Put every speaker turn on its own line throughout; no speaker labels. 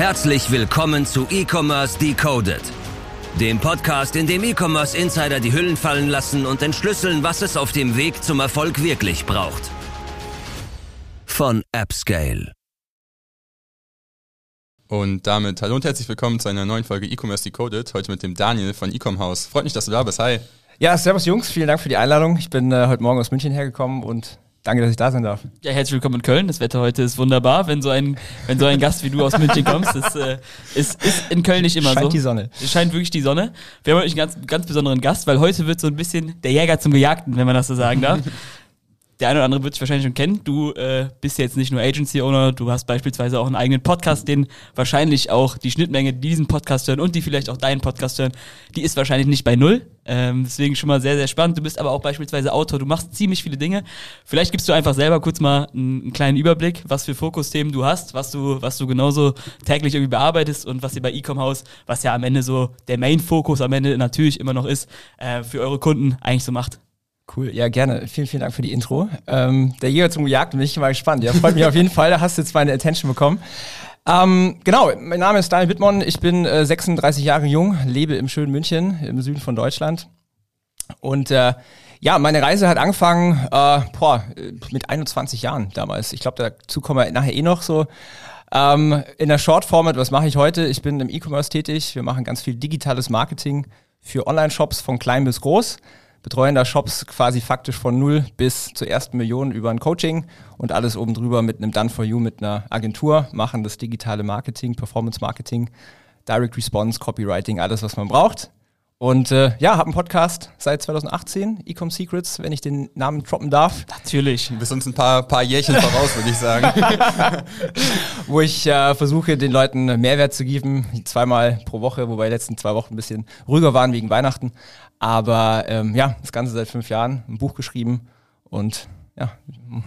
Herzlich willkommen zu E-Commerce Decoded, dem Podcast, in dem E-Commerce Insider die Hüllen fallen lassen und entschlüsseln, was es auf dem Weg zum Erfolg wirklich braucht. Von AppScale.
Und damit hallo und herzlich willkommen zu einer neuen Folge E-Commerce Decoded. Heute mit dem Daniel von Ecom House. Freut mich, dass du da bist. Hi.
Ja, servus Jungs, vielen Dank für die Einladung. Ich bin äh, heute Morgen aus München hergekommen und danke, dass ich da sein darf.
Ja, herzlich willkommen in Köln. Das Wetter heute ist wunderbar. Wenn so ein, wenn so ein Gast wie du aus München kommst, das, äh, ist, ist in Köln nicht immer
Scheint
so.
die Sonne.
Es scheint wirklich die Sonne. Wir haben heute einen ganz, ganz besonderen Gast, weil heute wird so ein bisschen der Jäger zum Gejagten, wenn man das so sagen darf. Der eine oder andere wird dich wahrscheinlich schon kennen. Du äh, bist jetzt nicht nur Agency-Owner, du hast beispielsweise auch einen eigenen Podcast, den wahrscheinlich auch die Schnittmenge, die diesen Podcast hören und die vielleicht auch deinen Podcast hören, die ist wahrscheinlich nicht bei null. Ähm, deswegen schon mal sehr, sehr spannend. Du bist aber auch beispielsweise Autor, du machst ziemlich viele Dinge. Vielleicht gibst du einfach selber kurz mal einen, einen kleinen Überblick, was für Fokusthemen du hast, was du, was du genauso täglich irgendwie bearbeitest und was ihr bei Ecom House, was ja am Ende so der Main-Fokus am Ende natürlich immer noch ist, äh, für eure Kunden eigentlich so macht.
Cool, ja gerne. Vielen, vielen Dank für die Intro. Ähm, der Jäger zum Gejagten, bin ich mal gespannt. Ja, freut mich auf jeden Fall, da hast du jetzt meine Attention bekommen. Ähm, genau, mein Name ist Daniel Wittmann, ich bin äh, 36 Jahre jung, lebe im schönen München, im Süden von Deutschland. Und äh, ja, meine Reise hat angefangen äh, boah, mit 21 Jahren damals. Ich glaube, dazu kommen wir nachher eh noch so. Ähm, in der Short-Format, was mache ich heute? Ich bin im E-Commerce tätig. Wir machen ganz viel digitales Marketing für Online-Shops von klein bis groß betreuen da Shops quasi faktisch von null bis zur ersten Million über ein Coaching und alles oben drüber mit einem Done for You, mit einer Agentur, machen das digitale Marketing, Performance Marketing, Direct Response, Copywriting, alles, was man braucht. Und äh, ja, habe einen Podcast seit 2018, Ecom Secrets, wenn ich den Namen droppen darf.
Natürlich.
Du bist uns ein paar, paar Jährchen voraus, würde ich sagen.
Wo ich äh, versuche, den Leuten Mehrwert zu geben, zweimal pro Woche, wobei die letzten zwei Wochen ein bisschen ruhiger waren wegen Weihnachten. Aber ähm, ja, das Ganze seit fünf Jahren, ein Buch geschrieben und ja,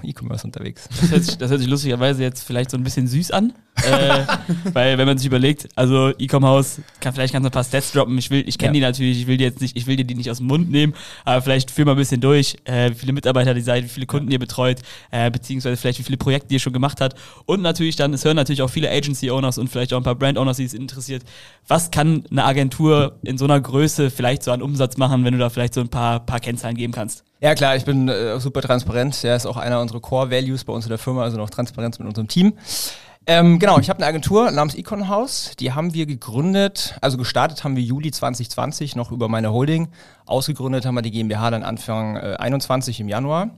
E-Commerce unterwegs.
Das hört, sich, das hört sich lustigerweise jetzt vielleicht so ein bisschen süß an, äh, weil wenn man sich überlegt, also Ecom House kann vielleicht ganz ein paar Stats droppen. Ich will, ich kenne
Ja.
die natürlich, ich will die jetzt nicht, ich will dir die nicht aus dem Mund nehmen, aber vielleicht führ mal ein bisschen durch, äh, wie viele Mitarbeiter ihr seid, wie viele Kunden ihr betreut, äh, beziehungsweise vielleicht wie viele Projekte ihr schon gemacht habt und natürlich dann, es hören natürlich auch viele Agency Owners und vielleicht auch ein paar Brand Owners, die es interessiert. Was kann eine Agentur in so einer Größe vielleicht so an Umsatz machen, wenn du da vielleicht so ein paar, paar Kennzahlen geben kannst?
Ja klar, ich bin äh, super transparent. Der ist auch einer unserer Core Values bei uns in der Firma, also noch Transparenz mit unserem Team. Ähm, genau, ich habe eine Agentur namens Econ House. Die haben wir gegründet, also gestartet haben wir Juli 2020 noch über meine Holding. Ausgegründet haben wir die GmbH dann Anfang äh, 21 im Januar.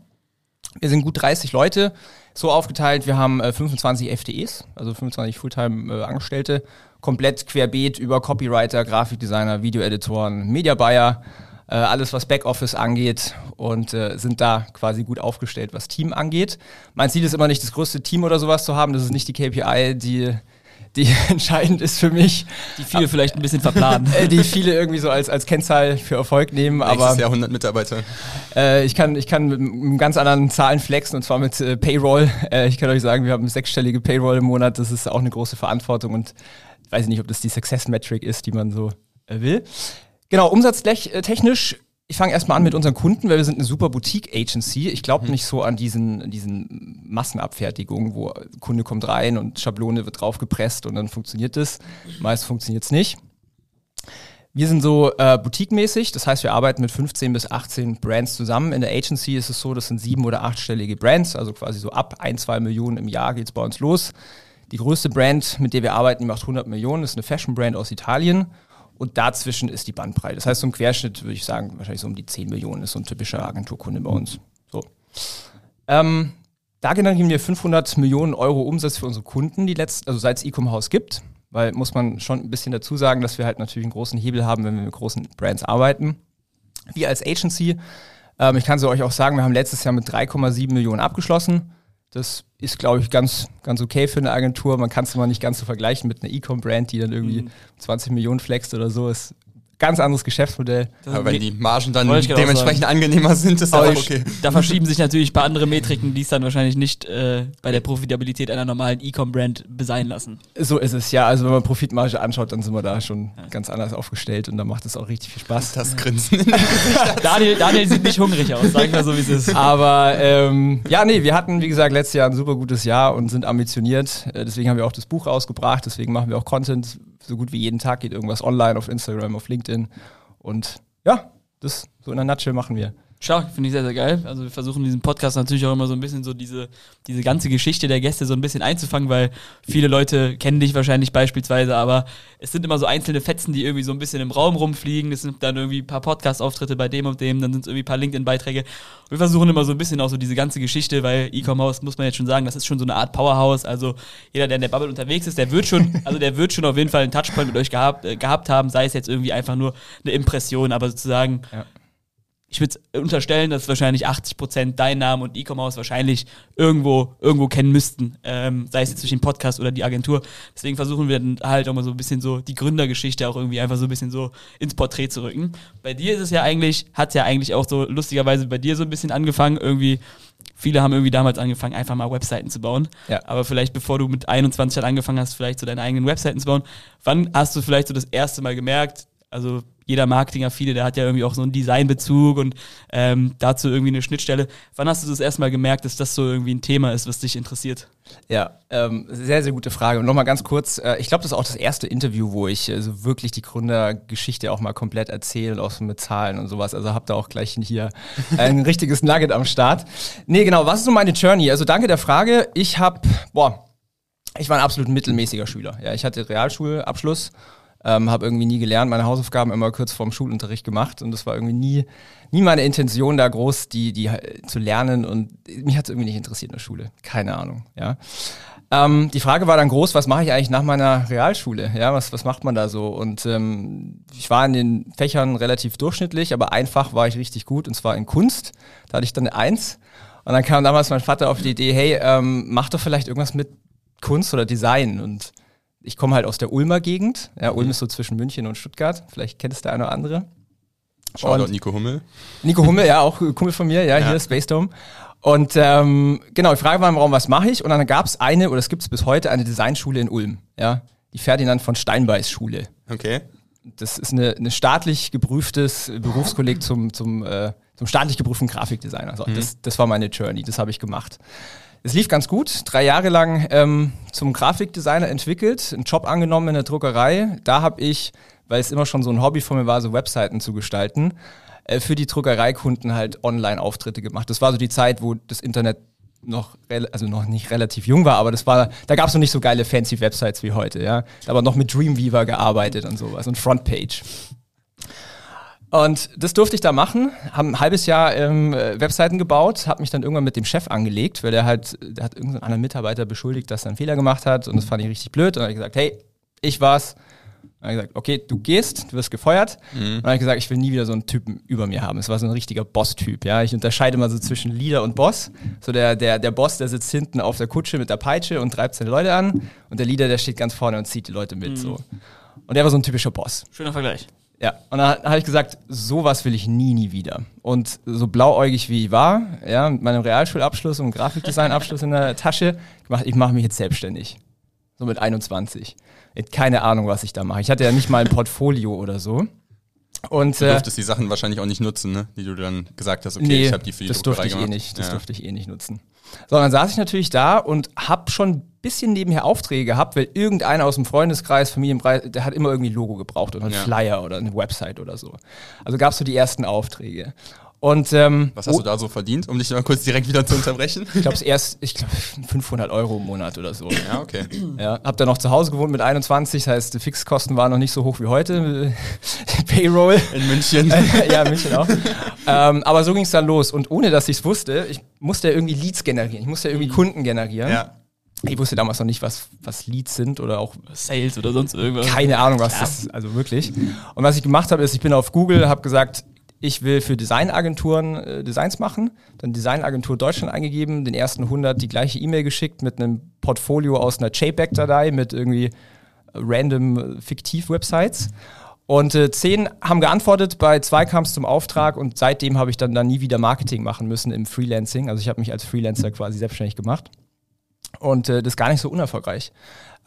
Wir sind gut 30 Leute, so aufgeteilt. Wir haben äh, 25 FTEs, also 25 Fulltime äh, komplett querbeet über Copywriter, Grafikdesigner, Videoeditoren, Media Buyer, äh, alles was Backoffice angeht und äh, sind da quasi gut aufgestellt, was Team angeht. Mein Ziel ist immer nicht das größte Team oder sowas zu haben, das ist nicht die KPI, die die entscheidend ist für mich,
Die viele vielleicht ein bisschen verplanen.
äh, die viele irgendwie so als, als Kennzahl für Erfolg nehmen, aber
Nächstes Jahr 100 Mitarbeiter.
äh, ich, kann, ich kann mit einem ganz anderen Zahlen flexen und zwar mit äh, Payroll. Äh, ich kann euch sagen, wir haben eine sechsstellige Payroll im Monat. Das ist auch eine große Verantwortung und ich weiß nicht, ob das die Success Metric ist, die man so äh, will. Genau, umsatztechnisch. Ich fange erstmal an mit unseren Kunden, weil wir sind eine super Boutique-Agency. Ich glaube nicht so an diesen, diesen Massenabfertigungen, wo Kunde kommt rein und Schablone wird draufgepresst und dann funktioniert das. Meist funktioniert es nicht. Wir sind so äh, boutique-mäßig, das heißt, wir arbeiten mit 15 bis 18 Brands zusammen. In der Agency ist es so, das sind sieben- oder achtstellige Brands, also quasi so ab ein, zwei Millionen im Jahr geht's bei uns los. Die größte Brand, mit der wir arbeiten, die macht 100 Millionen, ist eine Fashion-Brand aus Italien. Und dazwischen ist die Bandbreite. Das heißt, so im Querschnitt würde ich sagen, wahrscheinlich so um die 10 Millionen ist so ein typischer Agenturkunde bei uns. So. Ähm, da generieren wir 500 Millionen Euro Umsatz für unsere Kunden, die letzten, also seit es Ecom House gibt. Weil muss man schon ein bisschen dazu sagen, dass wir halt natürlich einen großen Hebel haben, wenn wir mit großen Brands arbeiten. Wir als Agency, ähm, ich kann es euch auch sagen, wir haben letztes Jahr mit 3,7 Millionen abgeschlossen. Das ist, glaube ich, ganz, ganz okay für eine Agentur. Man kann es immer nicht ganz so vergleichen mit einer E-Com-Brand, die dann irgendwie 20 Millionen flext oder so. Ist ganz anderes Geschäftsmodell.
Aber wenn die Margen dann dementsprechend angenehmer sind, ist
ich-
okay.
Da verschieben sich natürlich ein paar andere Metriken, die es dann wahrscheinlich nicht äh, bei der Profitabilität einer normalen E-Com-Brand besein lassen.
So ist es, ja. Also wenn man Profitmarge anschaut, dann sind wir da schon ganz anders aufgestellt und da macht es auch richtig viel Spaß.
Das Grinsen.
Daniel, Daniel sieht nicht hungrig aus, sag ich mal so, wie es ist.
Aber ähm, ja, nee, wir hatten, wie gesagt, letztes Jahr ein super gutes Jahr und sind ambitioniert. Äh, deswegen haben wir auch das Buch rausgebracht, deswegen machen wir auch Content. So gut wie jeden Tag geht irgendwas online auf Instagram, auf LinkedIn. Und ja, das so in der Nutshell machen wir.
Stark, finde ich sehr, sehr geil. Also wir versuchen in diesem Podcast natürlich auch immer so ein bisschen so diese, diese ganze Geschichte der Gäste so ein bisschen einzufangen, weil viele Leute kennen dich wahrscheinlich beispielsweise, aber es sind immer so einzelne Fetzen, die irgendwie so ein bisschen im Raum rumfliegen. Es sind dann irgendwie ein paar Podcast-Auftritte bei dem und dem, dann sind es irgendwie ein paar LinkedIn-Beiträge. Wir versuchen immer so ein bisschen auch so diese ganze Geschichte, weil E-Commerce muss man jetzt schon sagen, das ist schon so eine Art Powerhouse. Also jeder, der in der Bubble unterwegs ist, der wird schon, also der wird schon auf jeden Fall einen Touchpoint mit euch gehabt, äh, gehabt haben, sei es jetzt irgendwie einfach nur eine Impression, aber sozusagen
Ja.
Ich würde unterstellen, dass wahrscheinlich 80% dein Name und E-Commerce wahrscheinlich irgendwo, irgendwo kennen müssten. Ähm, sei es jetzt durch den Podcast oder die Agentur. Deswegen versuchen wir dann halt auch mal so ein bisschen so die Gründergeschichte auch irgendwie einfach so ein bisschen so ins Porträt zu rücken. Bei dir ist es ja eigentlich, hat ja eigentlich auch so lustigerweise bei dir so ein bisschen angefangen, irgendwie. Viele haben irgendwie damals angefangen, einfach mal Webseiten zu bauen.
Ja.
Aber vielleicht bevor du mit 21 halt angefangen hast, vielleicht so deine eigenen Webseiten zu bauen, wann hast du vielleicht so das erste Mal gemerkt, also jeder Marketingaffine, der hat ja irgendwie auch so einen Designbezug und ähm, dazu irgendwie eine Schnittstelle. Wann hast du das erstmal gemerkt, dass das so irgendwie ein Thema ist, was dich interessiert?
Ja, ähm, sehr, sehr gute Frage. Und nochmal ganz kurz, äh, ich glaube, das ist auch das erste Interview, wo ich äh, so wirklich die Gründergeschichte auch mal komplett erzähle und auch so mit Zahlen und sowas. Also habt ihr auch gleich hier ein richtiges Nugget am Start. Nee, genau, was ist so meine Journey? Also danke der Frage. Ich habe, boah, ich war ein absolut mittelmäßiger Schüler. Ja, ich hatte Realschulabschluss, ähm, habe irgendwie nie gelernt, meine Hausaufgaben immer kurz vorm Schulunterricht gemacht und das war irgendwie nie, nie meine Intention da groß, die, die äh, zu lernen und mich hat es irgendwie nicht interessiert in der Schule. Keine Ahnung, ja. Ähm, die Frage war dann groß, was mache ich eigentlich nach meiner Realschule? Ja, was, was macht man da so? Und ähm, ich war in den Fächern relativ durchschnittlich, aber einfach war ich richtig gut und zwar in Kunst. Da hatte ich dann eine Eins. Und dann kam damals mein Vater auf die Idee, hey, ähm, mach doch vielleicht irgendwas mit Kunst oder Design. Und ich komme halt aus der Ulmer Gegend. Ja, Ulm ist so zwischen München und Stuttgart. Vielleicht kennt es der eine oder andere.
Shoutout
Und-
Nico Hummel.
Nico Hummel, ja, auch Kumpel von mir, ja,
Ja.
hier Space Dome. Und ähm, genau, die Frage war im Raum, was mache ich? Und dann gab es eine, oder es gibt es bis heute, eine Designschule in Ulm, ja, die Ferdinand von Steinbeis Schule.
Okay.
Das ist eine, eine staatlich geprüftes Berufskolleg zum, zum, äh, zum staatlich geprüften Grafikdesigner. So, das, das war meine Journey, das habe ich gemacht. Es lief ganz gut, drei Jahre lang ähm, zum Grafikdesigner entwickelt, einen Job angenommen in der Druckerei. Da habe ich, weil es immer schon so ein Hobby von mir war, so Webseiten zu gestalten, äh, für die Druckereikunden halt Online-Auftritte gemacht. Das war so die Zeit, wo das Internet noch, also noch nicht relativ jung war, aber das war, da gab es noch nicht so geile fancy Websites wie heute, ja. Aber noch mit Dreamweaver gearbeitet und sowas und Frontpage. Und das durfte ich da machen, habe ein halbes Jahr ähm, äh, Webseiten gebaut, habe mich dann irgendwann mit dem Chef angelegt, weil der halt, der hat irgendeinen anderen Mitarbeiter beschuldigt, dass er einen Fehler gemacht hat und das fand ich richtig blöd und dann habe ich gesagt, hey, ich war's. Dann habe ich gesagt, okay, du gehst, du wirst gefeuert. Und dann habe ich gesagt, ich will nie wieder so einen Typen über mir haben. Es war so ein richtiger Boss-Typ. Ja? Ich unterscheide mal so zwischen Leader und Boss. So der, der, der Boss, der sitzt hinten auf der Kutsche mit der Peitsche und treibt seine Leute an. Und der Leader, der steht ganz vorne und zieht die Leute mit. So. Und der war so ein typischer Boss.
Schöner Vergleich.
Ja, und dann habe ich gesagt, sowas will ich nie, nie wieder. Und so blauäugig wie ich war, ja, mit meinem Realschulabschluss und Grafikdesignabschluss in der Tasche, ich mache ich mach mich jetzt selbstständig. So mit 21. Ich keine Ahnung, was ich da mache. Ich hatte ja nicht mal ein Portfolio oder so. Und
Du
äh,
durftest die Sachen wahrscheinlich auch nicht nutzen, ne? die du dann gesagt hast, okay,
nee,
ich habe die für die
das durfte ich eh nicht. Das
ja.
durfte ich eh nicht nutzen. So, dann saß ich natürlich da und habe schon ein bisschen nebenher Aufträge gehabt, weil irgendeiner aus dem Freundeskreis, Familienpreis, der hat immer irgendwie ein Logo gebraucht oder einen
Ja.
Flyer oder eine Website oder so. Also gab es so die ersten Aufträge. Und ähm,
Was hast du da so verdient, um dich mal kurz direkt wieder zu unterbrechen?
ich glaube, erst, ich glaube, 500 Euro im Monat oder so.
ja, okay.
Ja, hab dann noch zu Hause gewohnt mit 21, das heißt, die Fixkosten waren noch nicht so hoch wie heute. Payroll.
In München.
ja, München auch. ähm, aber so ging es dann los. Und ohne dass ich es wusste, ich musste ja irgendwie Leads generieren. Ich musste ja irgendwie Kunden generieren.
ja.
Ich wusste damals noch nicht, was, was Leads sind oder auch
Sales oder sonst irgendwas.
keine Ahnung, was das ist. Also wirklich. Und was ich gemacht habe, ist, ich bin auf Google, habe gesagt, ich will für Designagenturen äh, Designs machen. Dann Designagentur Deutschland eingegeben, den ersten 100 die gleiche E-Mail geschickt mit einem Portfolio aus einer JPEG-Datei mit irgendwie random äh, Fiktiv-Websites. Und äh, zehn haben geantwortet, bei zwei kam es zum Auftrag und seitdem habe ich dann, dann nie wieder Marketing machen müssen im Freelancing. Also ich habe mich als Freelancer quasi selbstständig gemacht. Und äh, das ist gar nicht so unerfolgreich.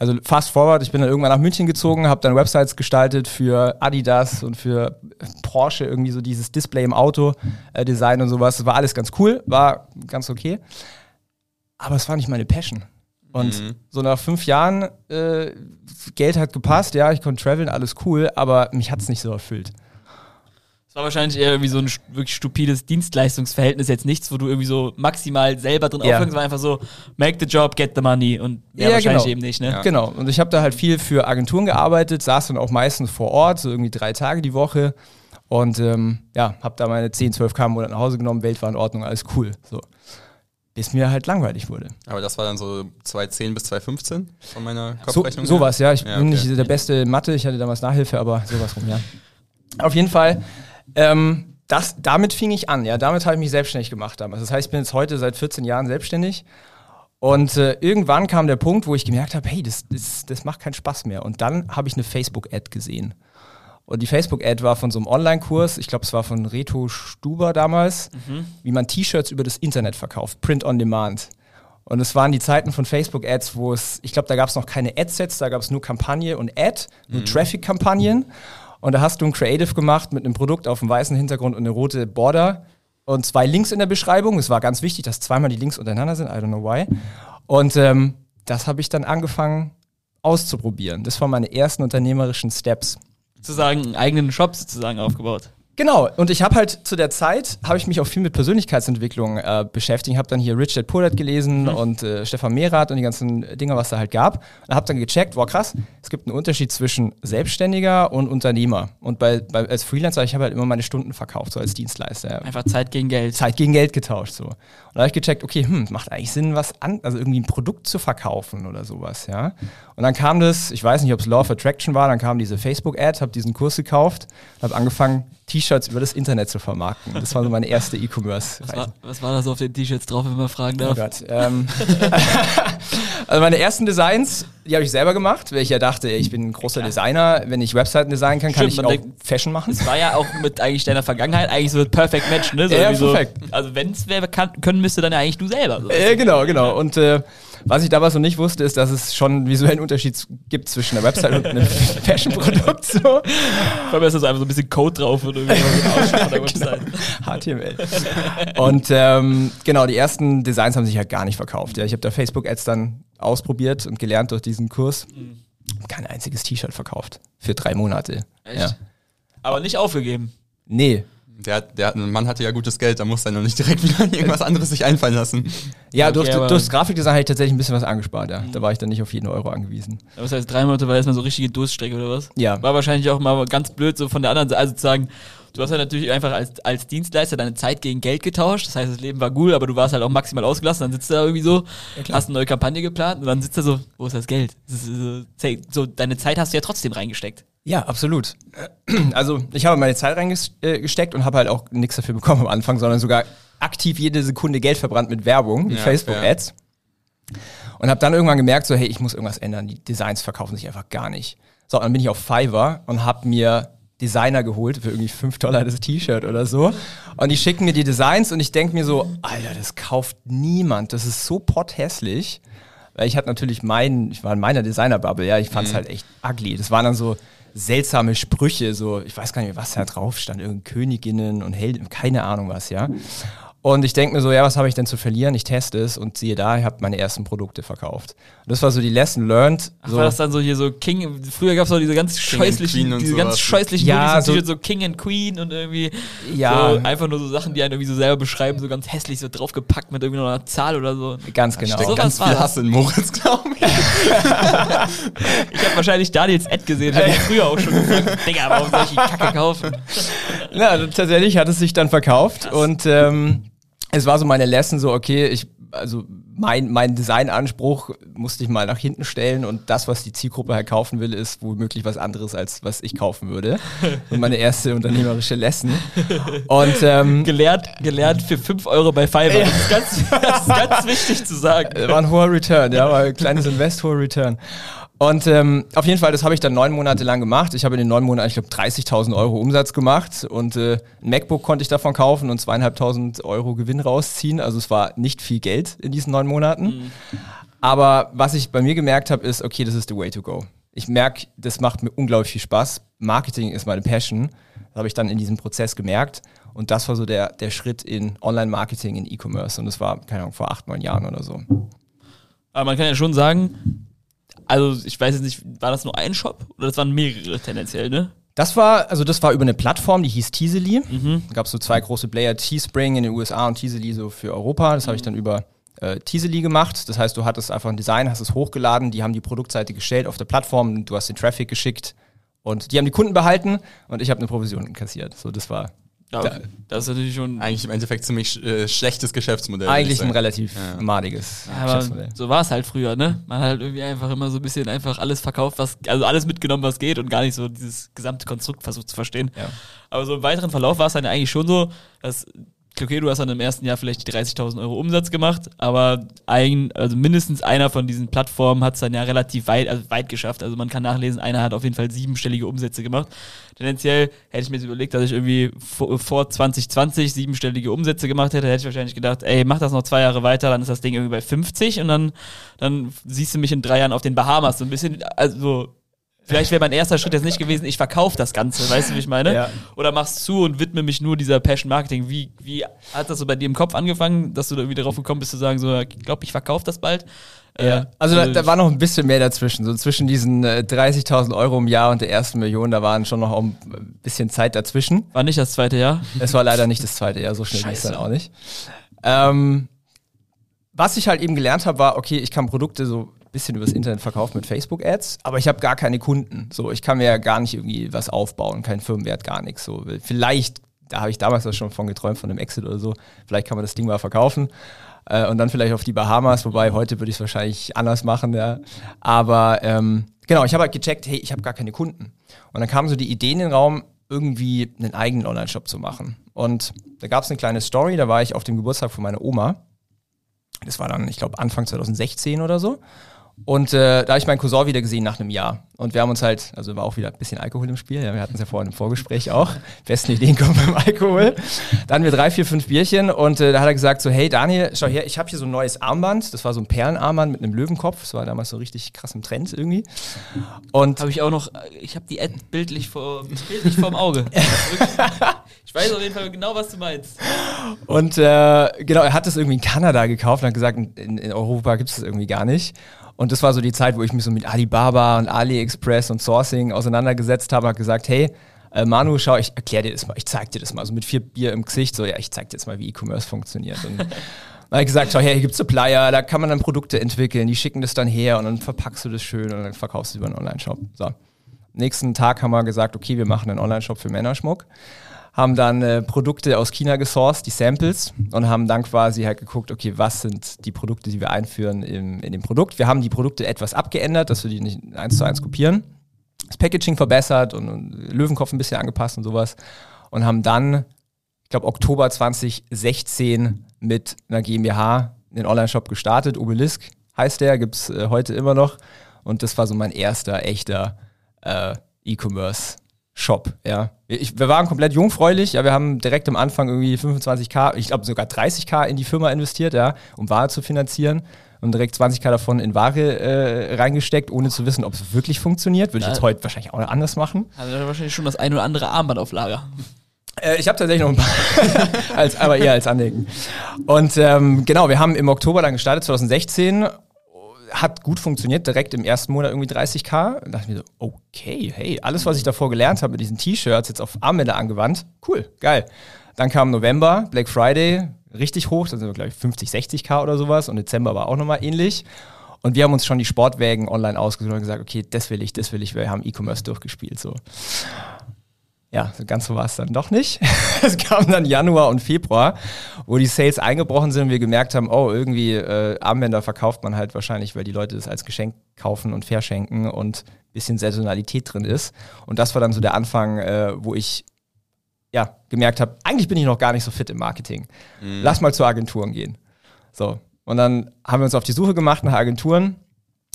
Also fast forward, ich bin dann irgendwann nach München gezogen, habe dann Websites gestaltet für Adidas und für Porsche, irgendwie so dieses Display im Auto, äh, Design und sowas. Das war alles ganz cool, war ganz okay. Aber es war nicht meine Passion. Und
Mhm.
so nach fünf Jahren, äh, Geld hat gepasst, ja, ich konnte traveln, alles cool, aber mich hat es nicht so erfüllt.
Das war wahrscheinlich eher irgendwie so ein wirklich stupides Dienstleistungsverhältnis, jetzt nichts, wo du irgendwie so maximal selber drin
Ja.
aufhängst, war einfach so, make the job, get the money und mehr
Ja,
wahrscheinlich
genau.
eben nicht, ne?
Ja.
Genau, und ich habe da halt viel für Agenturen gearbeitet, saß dann auch meistens vor Ort, so irgendwie drei Tage die Woche. Und ähm, ja, habe da meine 10, 12 K im Monat nach Hause genommen, Welt war in Ordnung, alles cool. So. Bis mir halt langweilig wurde.
Aber das war dann so 2010 bis 2015 von meiner
So,
Kopfrechnung. her?
sowas, ja. Ich
Ja,
bin
okay.
nicht der beste in Mathe, ich hatte damals Nachhilfe, aber sowas rum, ja. Auf jeden Fall, ähm, das, damit fing ich an, ja. Damit habe ich mich selbstständig gemacht damals. Das heißt, ich bin jetzt heute seit 14 Jahren selbstständig. Und äh, irgendwann kam der Punkt, wo ich gemerkt habe, hey, das, das, das macht keinen Spaß mehr. Und dann habe ich eine Facebook-Ad gesehen. Und die Facebook-Ad war von so einem Online-Kurs, ich glaube, es war von Reto Stuber damals, wie man T-Shirts über das Internet verkauft, Print on Demand. Und es waren die Zeiten von Facebook-Ads, wo es, ich glaube, da gab es noch keine Ad-Sets, da gab es nur Kampagne und Ad, nur Traffic-Kampagnen. Und da hast du ein Creative gemacht mit einem Produkt auf einem weißen Hintergrund und eine rote Border und zwei Links in der Beschreibung. Es war ganz wichtig, dass zweimal die Links untereinander sind, I don't know why. Und ähm, das habe ich dann angefangen auszuprobieren. Das waren meine ersten unternehmerischen Steps.
Sozusagen einen eigenen Shop sozusagen aufgebaut.
Genau, und ich habe halt zu der Zeit, habe ich mich auch viel mit Persönlichkeitsentwicklung äh, beschäftigt. Ich habe dann hier Richard Pullert gelesen und äh, Stefan Mehrath und die ganzen Dinger, was da halt gab. Und habe dann gecheckt, wow krass, es gibt einen Unterschied zwischen Selbstständiger und Unternehmer. Und bei, bei, als Freelancer, ich habe halt immer meine Stunden verkauft, so als Dienstleister.
Einfach Zeit gegen Geld.
Zeit gegen Geld getauscht. So. Und da habe ich gecheckt, okay, hm, macht eigentlich Sinn, was an, also irgendwie ein Produkt zu verkaufen oder sowas, ja. Und dann kam das, ich weiß nicht, ob es Law of Attraction war, dann kam diese Facebook-Ad, habe diesen Kurs gekauft, habe angefangen, T-Shirts über das Internet zu vermarkten. Das war so meine erste E-Commerce.
Was war, was war da so auf den T-Shirts drauf, wenn man fragen
Oh
darf?
Gott. Ähm, also meine ersten Designs, die habe ich selber gemacht, weil ich ja dachte, ich bin ein großer Designer. Wenn ich Webseiten designen kann, kann
Stimmt,
ich auch
denkt-
Fashion machen.
Das war ja auch mit eigentlich deiner Vergangenheit eigentlich so ein Perfect Match, ne? So
Ja,
irgendwie so,
perfekt.
Also wenn es wer können müsste, dann ja eigentlich du selber. So.
Äh, genau, genau. Und äh, was ich damals noch nicht wusste, ist, dass es schon einen Unterschied gibt zwischen einer Website und einem Fashion-Produkt. So.
Vor allem ist da so einfach so ein bisschen Code drauf oder irgendwie
Genau.
Website.
HTML. Und ähm, genau, die ersten Designs haben sich halt gar nicht verkauft. Ja, ich habe da Facebook-Ads dann ausprobiert und gelernt durch diesen Kurs. Kein einziges T-Shirt verkauft. Für drei Monate.
Echt?
Ja.
Aber nicht aufgegeben.
Nee.
Der, der Mann hatte ja gutes Geld, da muss er noch nicht direkt wieder irgendwas anderes sich einfallen lassen.
Ja,
Okay,
durch, durchs Grafikdesign habe ich tatsächlich ein bisschen was angespart. Ja. Da war ich dann nicht auf jeden Euro angewiesen.
Aber das heißt, drei Monate war erstmal so richtige Durststrecke oder was?
Ja.
War wahrscheinlich auch mal ganz blöd, so von der anderen Seite, also zu sagen, du hast ja natürlich einfach als, als Dienstleister deine Zeit gegen Geld getauscht. Das heißt, das Leben war cool, aber du warst halt auch maximal ausgelassen. Dann sitzt du da irgendwie so,
klar.
hast eine neue Kampagne geplant und dann sitzt er so, wo ist das Geld? Das ist so, so, deine Zeit hast du ja trotzdem reingesteckt.
Ja, absolut. Also ich habe meine Zeit reingesteckt und habe halt auch nichts dafür bekommen am Anfang, sondern sogar aktiv jede Sekunde Geld verbrannt mit Werbung, mit
Ja,
Facebook-Ads. Und habe dann irgendwann gemerkt, so hey, ich muss irgendwas ändern. Die Designs verkaufen sich einfach gar nicht. So, dann bin ich auf Fiverr und habe mir Designer geholt für irgendwie 5 Dollar das T-Shirt oder so. Und die schicken mir die Designs und ich denke mir so, Alter, das kauft niemand. Das ist so potthässlich. Weil ich hatte natürlich meinen, ich war in meiner Designer-Bubble, ja, ich fand es halt echt ugly. Das waren dann so seltsame Sprüche, so, ich weiß gar nicht was da drauf stand, irgendein Königinnen und Helden, keine Ahnung was, ja. Und ich denke mir so, ja, was habe ich denn zu verlieren? Ich teste es und siehe da, ich habe meine ersten Produkte verkauft. Und das war so die Lesson learned.
Ach,
so,
war das dann so hier so King, früher gab es auch diese ganz
King and
scheußlichen, diese ganz scheußlichen
Ja, so-
so King and Queen und irgendwie
Ja.
so einfach nur so Sachen, die einen irgendwie so selber beschreiben, so ganz hässlich so draufgepackt mit irgendwie noch einer Zahl oder so.
ganz genau.
Steckt
Sowas
ganz viel
das.
Hass in Moritz, glaube ich.
Ich habe wahrscheinlich Daniels Ad gesehen, hätte ich früher auch schon gefragt, Digga, warum soll ich die Kacke kaufen?
Ja, also tatsächlich hat es sich dann verkauft und ähm, es war so meine Lesson so, okay, ich, also mein, mein Designanspruch musste ich mal nach hinten stellen und das, was die Zielgruppe halt kaufen will, ist womöglich was anderes, als was ich kaufen würde. Und meine erste unternehmerische Lesson. Und ähm,
gelernt, gelernt für 5 Euro bei Fiverr. Das, ist ganz, das ist ganz wichtig zu sagen.
war ein hoher Return, ja, war ein kleines Invest, hoher Return. Und ähm, auf jeden Fall, das habe ich dann neun Monate lang gemacht. Ich habe in den neun Monaten, ich glaube, 30.000 Euro Umsatz gemacht und äh, ein MacBook konnte ich davon kaufen und zweieinhalbtausend Euro Gewinn rausziehen. Also es war nicht viel Geld in diesen neun Monaten. Mhm. Aber was ich bei mir gemerkt habe, ist, okay, das ist the way to go. Ich merke, das macht mir unglaublich viel Spaß. Marketing ist meine Passion. Das habe ich dann in diesem Prozess gemerkt. Und das war so der, der Schritt in Online-Marketing, in E-Commerce. Und das war, keine Ahnung, vor acht, neun Jahren oder so.
Aber man kann ja schon sagen, also ich weiß jetzt nicht, war das nur ein Shop oder das waren mehrere tendenziell, ne?
Das war, also das war über eine Plattform, die hieß Teasely. Mhm. Da gab es so zwei große Player, Teespring in den USA und Teasely so für Europa. Das mhm. habe ich dann über äh, Teasely gemacht. Das heißt, du hattest einfach ein Design, hast es hochgeladen, die haben die Produktseite gestellt auf der Plattform, du hast den Traffic geschickt und die haben die Kunden behalten und ich habe eine Provision kassiert. So, das war
ja, okay. das ist natürlich schon.
Eigentlich im Endeffekt ziemlich äh, schlechtes Geschäftsmodell.
Eigentlich ein relativ ja. madiges
ja, Geschäftsmodell. So war es halt früher, ne? Man hat halt irgendwie einfach immer so ein bisschen einfach alles verkauft, was, also alles mitgenommen, was geht und gar nicht so dieses gesamte Konstrukt versucht zu verstehen. Ja. Aber so im weiteren Verlauf war es dann eigentlich schon so, dass okay, du hast dann im ersten Jahr vielleicht die 30.000 Euro Umsatz gemacht, aber ein, also mindestens einer von diesen Plattformen hat es dann ja relativ weit, also weit geschafft. Also man kann nachlesen, einer hat auf jeden Fall siebenstellige Umsätze gemacht. Tendenziell hätte ich mir überlegt, dass ich irgendwie vor, vor 2020 siebenstellige Umsätze gemacht hätte, hätte ich wahrscheinlich gedacht, ey, mach das noch zwei Jahre weiter, dann ist das Ding irgendwie bei 50 und dann, dann siehst du mich in drei Jahren auf den Bahamas. So ein bisschen, also Vielleicht wäre mein erster Schritt jetzt nicht gewesen, ich verkaufe das Ganze, weißt du, wie ich meine? Ja. Oder machst zu und widme mich nur dieser Passion Marketing. Wie, wie hat das so bei dir im Kopf angefangen, dass du da irgendwie darauf gekommen bist zu sagen, so, ich glaube, ich verkaufe das bald?
Ja. Äh, also da, da, war noch ein bisschen mehr dazwischen. So zwischen diesen äh, 30.000 Euro im Jahr und der ersten Million, da waren schon noch ein bisschen Zeit dazwischen.
War nicht das zweite Jahr?
Es war leider nicht das zweite Jahr, so schnell ging es dann auch nicht. Ähm, was ich halt eben gelernt habe, war, okay, ich kann Produkte so bisschen übers Internet verkauft mit Facebook-Ads, aber ich habe gar keine Kunden. So, ich kann mir ja gar nicht irgendwie was aufbauen, kein Firmenwert, gar nichts. So, vielleicht, da habe ich damals auch schon von geträumt, von einem Exit oder so, vielleicht kann man das Ding mal verkaufen äh, und dann vielleicht auf die Bahamas, wobei heute würde ich es wahrscheinlich anders machen, ja. Aber ähm, genau, ich habe halt gecheckt, hey, ich habe gar keine Kunden. Und dann kam so die Idee in den Raum, irgendwie einen eigenen Online-Shop zu machen. Und da gab es eine kleine Story, da war ich auf dem Geburtstag von meiner Oma. Das war dann, ich glaube, Anfang 2016 oder so. Und äh, da habe ich meinen Cousin wieder gesehen nach einem Jahr. Und wir haben uns halt, also war auch wieder ein bisschen Alkohol im Spiel. Ja, wir hatten es ja vorhin im Vorgespräch auch. Besten Ideen kommen beim Alkohol. Da hatten wir drei, vier, fünf Bierchen und äh, da hat er gesagt so, hey Daniel, schau her, ich habe hier so ein neues Armband. Das war so ein Perlenarmband mit einem Löwenkopf. Das war damals so richtig krass im Trend irgendwie.
Und habe ich auch noch, ich habe die Ad bildlich vor, bildlich vorm Auge. ich weiß auf jeden Fall genau, was du meinst.
Und äh, genau, er hat das irgendwie in Kanada gekauft und hat gesagt, in, in Europa gibt es das irgendwie gar nicht. Und das war so die Zeit, wo ich mich so mit Alibaba und AliExpress und Sourcing auseinandergesetzt habe und gesagt, hey, äh, Manu, schau, ich erkläre dir das mal, ich zeig dir das mal. So mit vier Bier im Gesicht, so, ja, ich zeig dir jetzt mal, wie E-Commerce funktioniert. Und dann habe ich gesagt, schau her, hier gibt es Supplier, da kann man dann Produkte entwickeln, die schicken das dann her und dann verpackst du das schön und dann verkaufst du über einen Online-Shop. So. Nächsten Tag haben wir gesagt, okay, wir machen einen Online-Shop für Männerschmuck haben dann äh, Produkte aus China gesourced, die Samples, und haben dann quasi halt geguckt, okay, was sind die Produkte, die wir einführen im, in dem Produkt. Wir haben die Produkte etwas abgeändert, dass wir die nicht eins zu eins kopieren. Das Packaging verbessert und, und Löwenkopf ein bisschen angepasst und sowas. Und haben dann, ich glaube, Oktober 2016 mit einer GmbH den Online-Shop gestartet. Obelisk heißt der, gibt es äh, heute immer noch. Und das war so mein erster echter äh, E-Commerce Shop, ja. Ich, wir waren komplett jungfräulich, ja, wir haben direkt am Anfang irgendwie 25k, ich glaube sogar 30k in die Firma investiert, ja, um Ware zu finanzieren und direkt 20k davon in Ware äh, reingesteckt, ohne zu wissen, ob es wirklich funktioniert. Würde ich jetzt heute wahrscheinlich auch anders machen.
Also wahrscheinlich schon das ein oder andere Armband auf Lager.
Äh, ich habe tatsächlich noch ein paar, als, aber eher als Andenken. Und ähm, genau, wir haben im Oktober dann gestartet, 2016 hat gut funktioniert, direkt im ersten Monat irgendwie 30k. Da dachte ich mir so, okay, hey, alles, was ich davor gelernt habe mit diesen T-Shirts, jetzt auf Armbänder angewandt, cool, geil. Dann kam November, Black Friday, richtig hoch, dann sind wir, glaube ich, 50, 60k oder sowas und Dezember war auch nochmal ähnlich. Und wir haben uns schon die Sportwägen online ausgesucht und gesagt, okay, das will ich, das will ich, wir haben E-Commerce durchgespielt. So. Ja, so ganz so war es dann doch nicht. es kam dann Januar und Februar, wo die Sales eingebrochen sind und wir gemerkt haben, oh, irgendwie äh, Armbänder verkauft man halt wahrscheinlich, weil die Leute das als Geschenk kaufen und verschenken und ein bisschen Saisonalität drin ist. Und das war dann so der Anfang, äh, wo ich ja, gemerkt habe, eigentlich bin ich noch gar nicht so fit im Marketing. Mhm. Lass mal zu Agenturen gehen. So. Und dann haben wir uns auf die Suche gemacht nach Agenturen.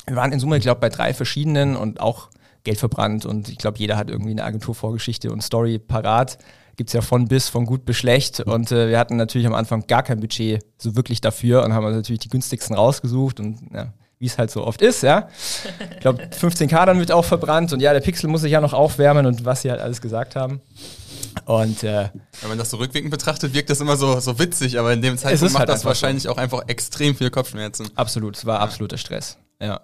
Wir waren in Summe, ich glaube, bei drei verschiedenen und auch Geld verbrannt und ich glaube, jeder hat irgendwie eine Agenturvorgeschichte und Story parat. Gibt es ja von bis, von gut bis schlecht. Und äh, wir hatten natürlich am Anfang gar kein Budget so wirklich dafür und haben uns natürlich die günstigsten rausgesucht und ja, wie es halt so oft ist, ja. Ich glaube, 15K dann wird auch verbrannt und ja, der Pixel muss sich ja noch aufwärmen und was sie halt alles gesagt haben. Und äh,
wenn man das so rückwirkend betrachtet, wirkt das immer so, so witzig, aber in dem Zeitpunkt macht halt das wahrscheinlich so. auch einfach extrem viel Kopfschmerzen.
Absolut, es war absoluter Stress. Ja.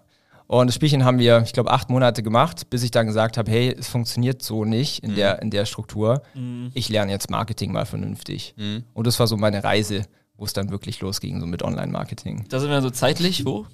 Und das Spielchen haben wir, ich glaube, acht Monate gemacht, bis ich dann gesagt habe, hey, es funktioniert so nicht in, mhm. der, in der Struktur. Mhm. Ich lerne jetzt Marketing mal vernünftig. Mhm. Und das war so meine Reise, wo es dann wirklich losging, so mit Online-Marketing.
Da sind wir so zeitlich, wo?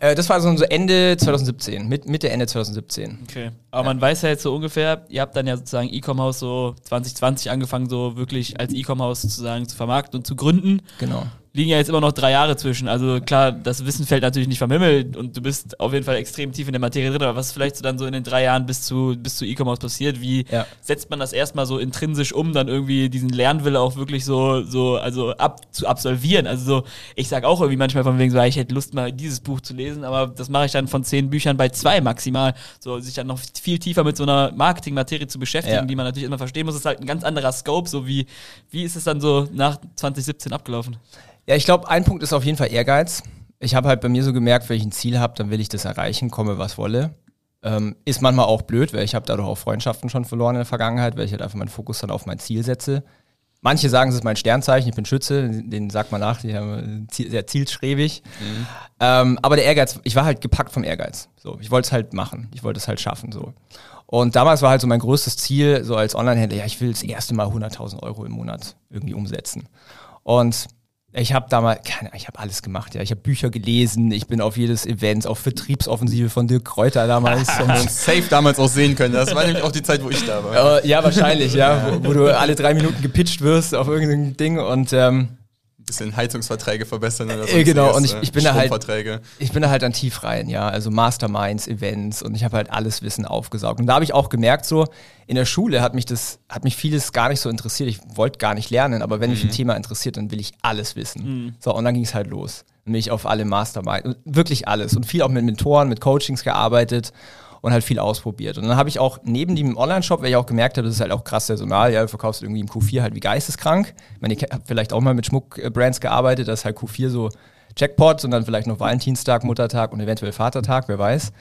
Äh, das war so Ende 2017, mit, Mitte, Ende 2017.
Okay. Aber ja. man weiß ja jetzt so ungefähr, ihr habt dann ja sozusagen E-Com-Haus so 2020 angefangen, so wirklich als E-Com-Haus sozusagen zu vermarkten und zu gründen.
Genau
liegen ja jetzt immer noch drei Jahre zwischen. Also klar, das Wissen fällt natürlich nicht vom Himmel und du bist auf jeden Fall extrem tief in der Materie drin. Aber was ist vielleicht so dann so in den drei Jahren bis zu, bis zu E-Commerce passiert? Wie ja. setzt man das erstmal so intrinsisch um, dann irgendwie diesen Lernwille auch wirklich so, so, also ab zu absolvieren? Also so, ich sag auch irgendwie manchmal von wegen so, ich hätte Lust mal dieses Buch zu lesen, aber das mache ich dann von zehn Büchern bei zwei maximal. So, sich dann noch viel tiefer mit so einer Marketingmaterie zu beschäftigen, ja. die man natürlich immer verstehen muss, ist halt ein ganz anderer Scope. So wie, wie ist es dann so nach 2017 abgelaufen?
Ja, ich glaube, ein Punkt ist auf jeden Fall Ehrgeiz. Ich habe halt bei mir so gemerkt, wenn ich ein Ziel habe, dann will ich das erreichen, komme was wolle. Ähm, ist manchmal auch blöd, weil ich habe dadurch auch Freundschaften schon verloren in der Vergangenheit, weil ich halt einfach meinen Fokus dann auf mein Ziel setze. Manche sagen, es ist mein Sternzeichen, ich bin Schütze, den sagt man nach, die haben sehr zielstrebig. Mhm. Ähm, aber der Ehrgeiz, ich war halt gepackt vom Ehrgeiz. So, ich wollte es halt machen, ich wollte es halt schaffen. So. Und damals war halt so mein größtes Ziel, so als Online-Händler, ja, ich will das erste Mal 100.000 Euro im Monat irgendwie umsetzen. Und ich habe damals, keine, ich habe alles gemacht, ja. Ich habe Bücher gelesen, ich bin auf jedes Event, auf Vertriebsoffensive von Dirk Kräuter damals.
und safe damals auch sehen können. Das war nämlich auch die Zeit, wo ich da war.
ja, wahrscheinlich, ja. Wo, wo, du alle drei Minuten gepitcht wirst auf irgendein Ding und ähm,
bisschen Heizungsverträge verbessern oder
so. Äh, genau, und ich, ich bin da halt, ich bin da halt an tief rein, ja, also Masterminds, Events und ich habe halt alles Wissen aufgesaugt. Und da habe ich auch gemerkt, so in der Schule hat mich das, hat mich vieles gar nicht so interessiert. Ich wollte gar nicht lernen, aber wenn mhm. mich ein mhm. Thema interessiert, dann will ich alles wissen. Mhm. So, und dann ging es halt los. Mich auf alle Masterminds, wirklich alles und viel auch mit Mentoren, mit Coachings gearbeitet und halt viel ausprobiert. Und dann habe ich auch neben dem Online-Shop, weil ich auch gemerkt habe, das ist halt auch krass saisonal, ja, du verkaufst irgendwie im Q4 halt wie geisteskrank. Ich meine, ich habe vielleicht auch mal mit Schmuckbrands gearbeitet, das ist halt Q4 so Jackpot und dann vielleicht noch Valentinstag, Muttertag und eventuell Vatertag, wer weiß.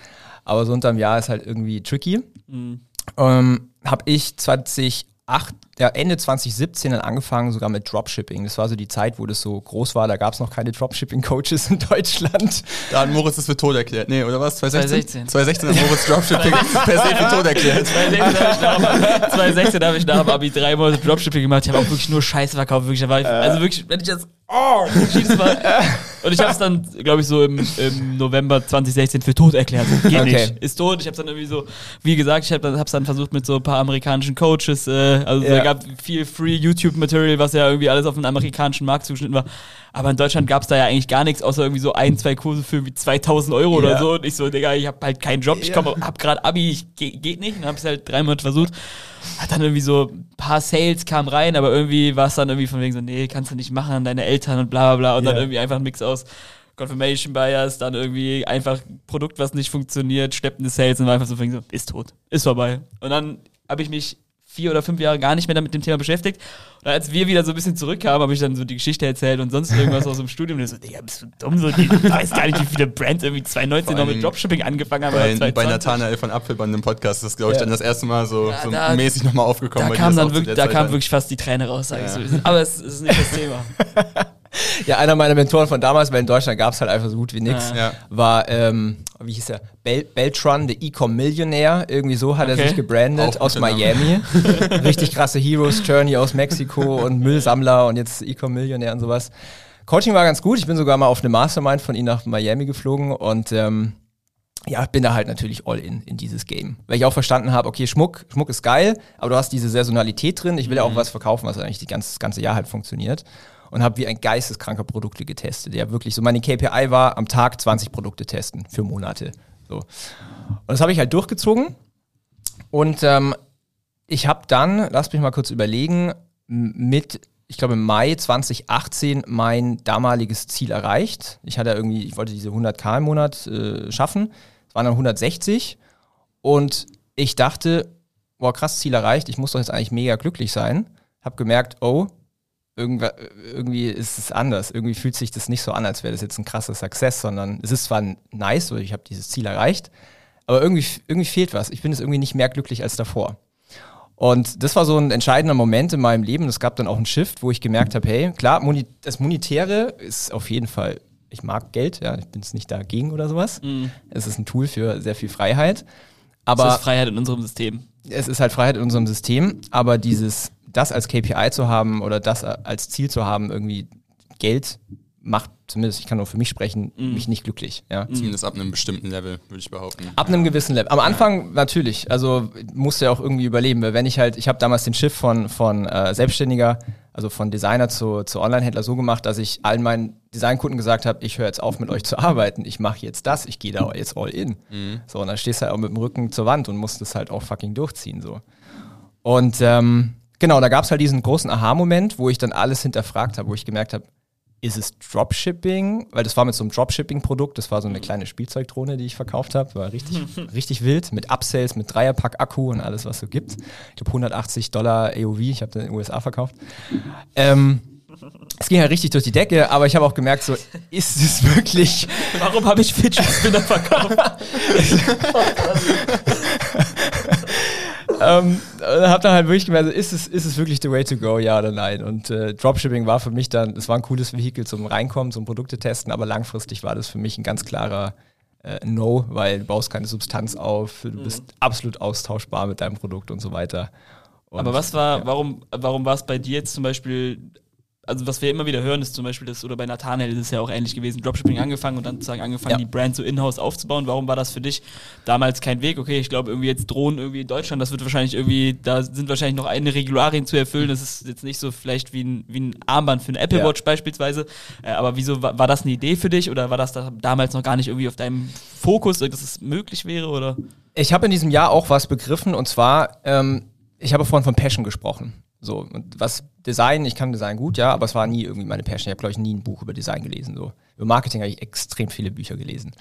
Aber so unterm Jahr ist halt irgendwie tricky. Mhm. Ähm, habe ich 20 acht, ja, Ende 2017 dann angefangen, sogar mit Dropshipping. Das war so die Zeit, wo das so groß war. Da gab es noch keine Dropshipping-Coaches in Deutschland.
Da hat Moritz das für tot erklärt. Nee, oder was? 2016? 2016, 2016 hat Moritz Dropshipping per se für tot erklärt.
2016 habe ich nach dem Abi drei Monate Dropshipping gemacht. Ich habe auch wirklich nur Scheiße verkauft. Wirklich, war ich, also wirklich, wenn ich das oh, mal. Und ich habe es dann, glaube ich, so im, im, November 2016 für tot erklärt. Geht okay. nicht. Ist tot. Ich habe dann irgendwie so, wie gesagt, ich habe es dann versucht mit so ein paar amerikanischen Coaches. Äh, also ja. es gab viel Free YouTube-Material, was ja irgendwie alles auf den amerikanischen Markt zugeschnitten war. Aber in Deutschland gab es da ja eigentlich gar nichts, außer irgendwie so ein, zwei Kurse für irgendwie 2000 Euro ja. oder so. Und ich so, Digga, ich habe halt keinen Job. Ich komm, hab gerade Abi, ich ge geht nicht. Und habe es halt drei Monate versucht. Hat dann irgendwie so ein paar Sales kamen rein, aber irgendwie war es dann irgendwie von wegen so, nee, kannst du nicht machen, deine Eltern und bla bla bla. Und dann irgendwie einfach ein Mix aus Confirmation Bias, dann irgendwie einfach Produkt, was nicht funktioniert, schleppende Sales und war einfach so, von wegen so, ist tot, ist vorbei. Und dann habe ich mich vier oder fünf Jahre gar nicht mehr mit dem Thema beschäftigt. Und als wir wieder so ein bisschen zurückkamen, habe ich dann so die Geschichte erzählt und sonst irgendwas aus dem Studium. Und so, Digga, bist du dumm? So, ich weiß gar nicht, wie viele Brands irgendwie 2019 noch mit Dropshipping angefangen haben.
Bei, bei Nathanael von Apfelband im Podcast, das glaube ich ja. dann das erste Mal so, ja, so da, mäßig nochmal aufgekommen.
Da kam dann wirklich, da kam wirklich fast die Träne raus, sage ja. ich so. Aber es, es ist nicht das Thema.
ja, einer meiner Mentoren von damals, weil in Deutschland gab es halt einfach so gut wie nichts, ja. war, ähm, wie hieß er? Bel Beltron, der E-Com Millionär. Irgendwie so hat okay. er sich gebrandet aus Miami. Richtig krasse Heroes Journey aus Mexiko und Müllsammler und jetzt E-Com Millionär und sowas. Coaching war ganz gut. Ich bin sogar mal auf eine Mastermind von ihm nach Miami geflogen und ähm, ja, bin da halt natürlich all in in dieses Game. Weil ich auch verstanden habe, okay, Schmuck, Schmuck ist geil, aber du hast diese Saisonalität drin. Ich will ja auch was verkaufen, was eigentlich die ganze, das ganze Jahr halt funktioniert. Und habe wie ein geisteskranker Produkte getestet. Ja, wirklich so. Meine KPI war am Tag 20 Produkte testen für Monate. So. Und das habe ich halt durchgezogen. Und ähm, ich habe dann, lass mich mal kurz überlegen, mit, ich glaube, Mai 2018 mein damaliges Ziel erreicht. Ich hatte irgendwie, ich wollte diese 100k im Monat äh, schaffen. Es waren dann 160. Und ich dachte, boah, krass, Ziel erreicht, ich muss doch jetzt eigentlich mega glücklich sein. Hab gemerkt, oh, irgendwie ist es anders. Irgendwie fühlt sich das nicht so an, als wäre das jetzt ein krasser Success, sondern es ist zwar nice, weil ich habe dieses Ziel erreicht, aber irgendwie, irgendwie fehlt was. Ich bin jetzt irgendwie nicht mehr glücklich als davor. Und das war so ein entscheidender Moment in meinem Leben. Es gab dann auch einen Shift, wo ich gemerkt habe, hey, klar, das Monetäre ist auf jeden Fall, ich mag Geld, ja, ich bin es nicht dagegen oder sowas. Es ist ein Tool für sehr viel Freiheit. Aber
das ist Freiheit in unserem System.
es ist halt Freiheit in unserem System, aber dieses, das als KPI zu haben oder das als Ziel zu haben, irgendwie Geld macht, zumindest ich kann nur für mich sprechen, mich nicht glücklich. Ja.
Zumindest ab einem bestimmten Level, würde ich behaupten.
Ab einem gewissen Level. Am Anfang natürlich, also musste ja auch irgendwie überleben, weil wenn ich halt, ich habe damals den Shift von, von äh, Selbstständiger, also von Designer zu, zu Online-Händler so gemacht, dass ich allen meinen Designkunden gesagt habe, ich höre jetzt auf mit euch zu arbeiten, ich mache jetzt das, ich gehe da jetzt all in. So, und dann stehst du halt auch mit dem Rücken zur Wand und musst das halt auch fucking durchziehen. so. Und ähm, genau, da gab es halt diesen großen Aha-Moment, wo ich dann alles hinterfragt habe, wo ich gemerkt habe, ist es Dropshipping? Weil das war mit so einem Dropshipping-Produkt, das war so eine kleine Spielzeugdrohne, die ich verkauft habe, war richtig, richtig wild, mit Upsells, mit Dreierpack-Akku und alles, was so gibt. Ich glaube 180 Dollar AOV, ich habe den in den USA verkauft. Ähm, es ging halt richtig durch die Decke, aber ich habe auch gemerkt, so, ist es wirklich
Warum habe ich Fidget Spinner verkauft?
ähm, habe dann halt wirklich gemerkt, ist es, ist es wirklich the way to go, ja oder nein? Und äh, Dropshipping war für mich dann, es war ein cooles Vehikel zum Reinkommen, zum Produkte testen, aber langfristig war das für mich ein ganz klarer äh, No, weil du baust keine Substanz auf, du bist absolut austauschbar mit deinem Produkt und so weiter. Und,
Aber was war,
ja.
warum, warum war es bei dir jetzt zum Beispiel, also was wir immer wieder hören, ist zum Beispiel das, oder bei Nathanael ist es ja auch ähnlich gewesen, Dropshipping angefangen und dann sozusagen angefangen,
Ja.
die Brand so in-house aufzubauen. Warum war das für dich damals kein Weg? Okay, ich glaube irgendwie jetzt Drohnen irgendwie in Deutschland, das wird wahrscheinlich irgendwie, da sind wahrscheinlich noch eine Regularien zu erfüllen. Das ist jetzt nicht so vielleicht wie ein, wie ein Armband für eine Apple
Ja.
Watch beispielsweise. Äh, aber wieso, war, war das eine Idee für dich oder war das da damals noch gar nicht irgendwie auf deinem Fokus, dass es möglich wäre oder?
Ich habe in diesem Jahr auch was begriffen und zwar, ähm, ich habe vorhin von Passion gesprochen. So, und was Design, ich kann Design gut, ja, aber es war nie irgendwie meine Passion. Ich habe, glaube ich, nie ein Buch über Design gelesen. So. Über Marketing habe ich extrem viele Bücher gelesen.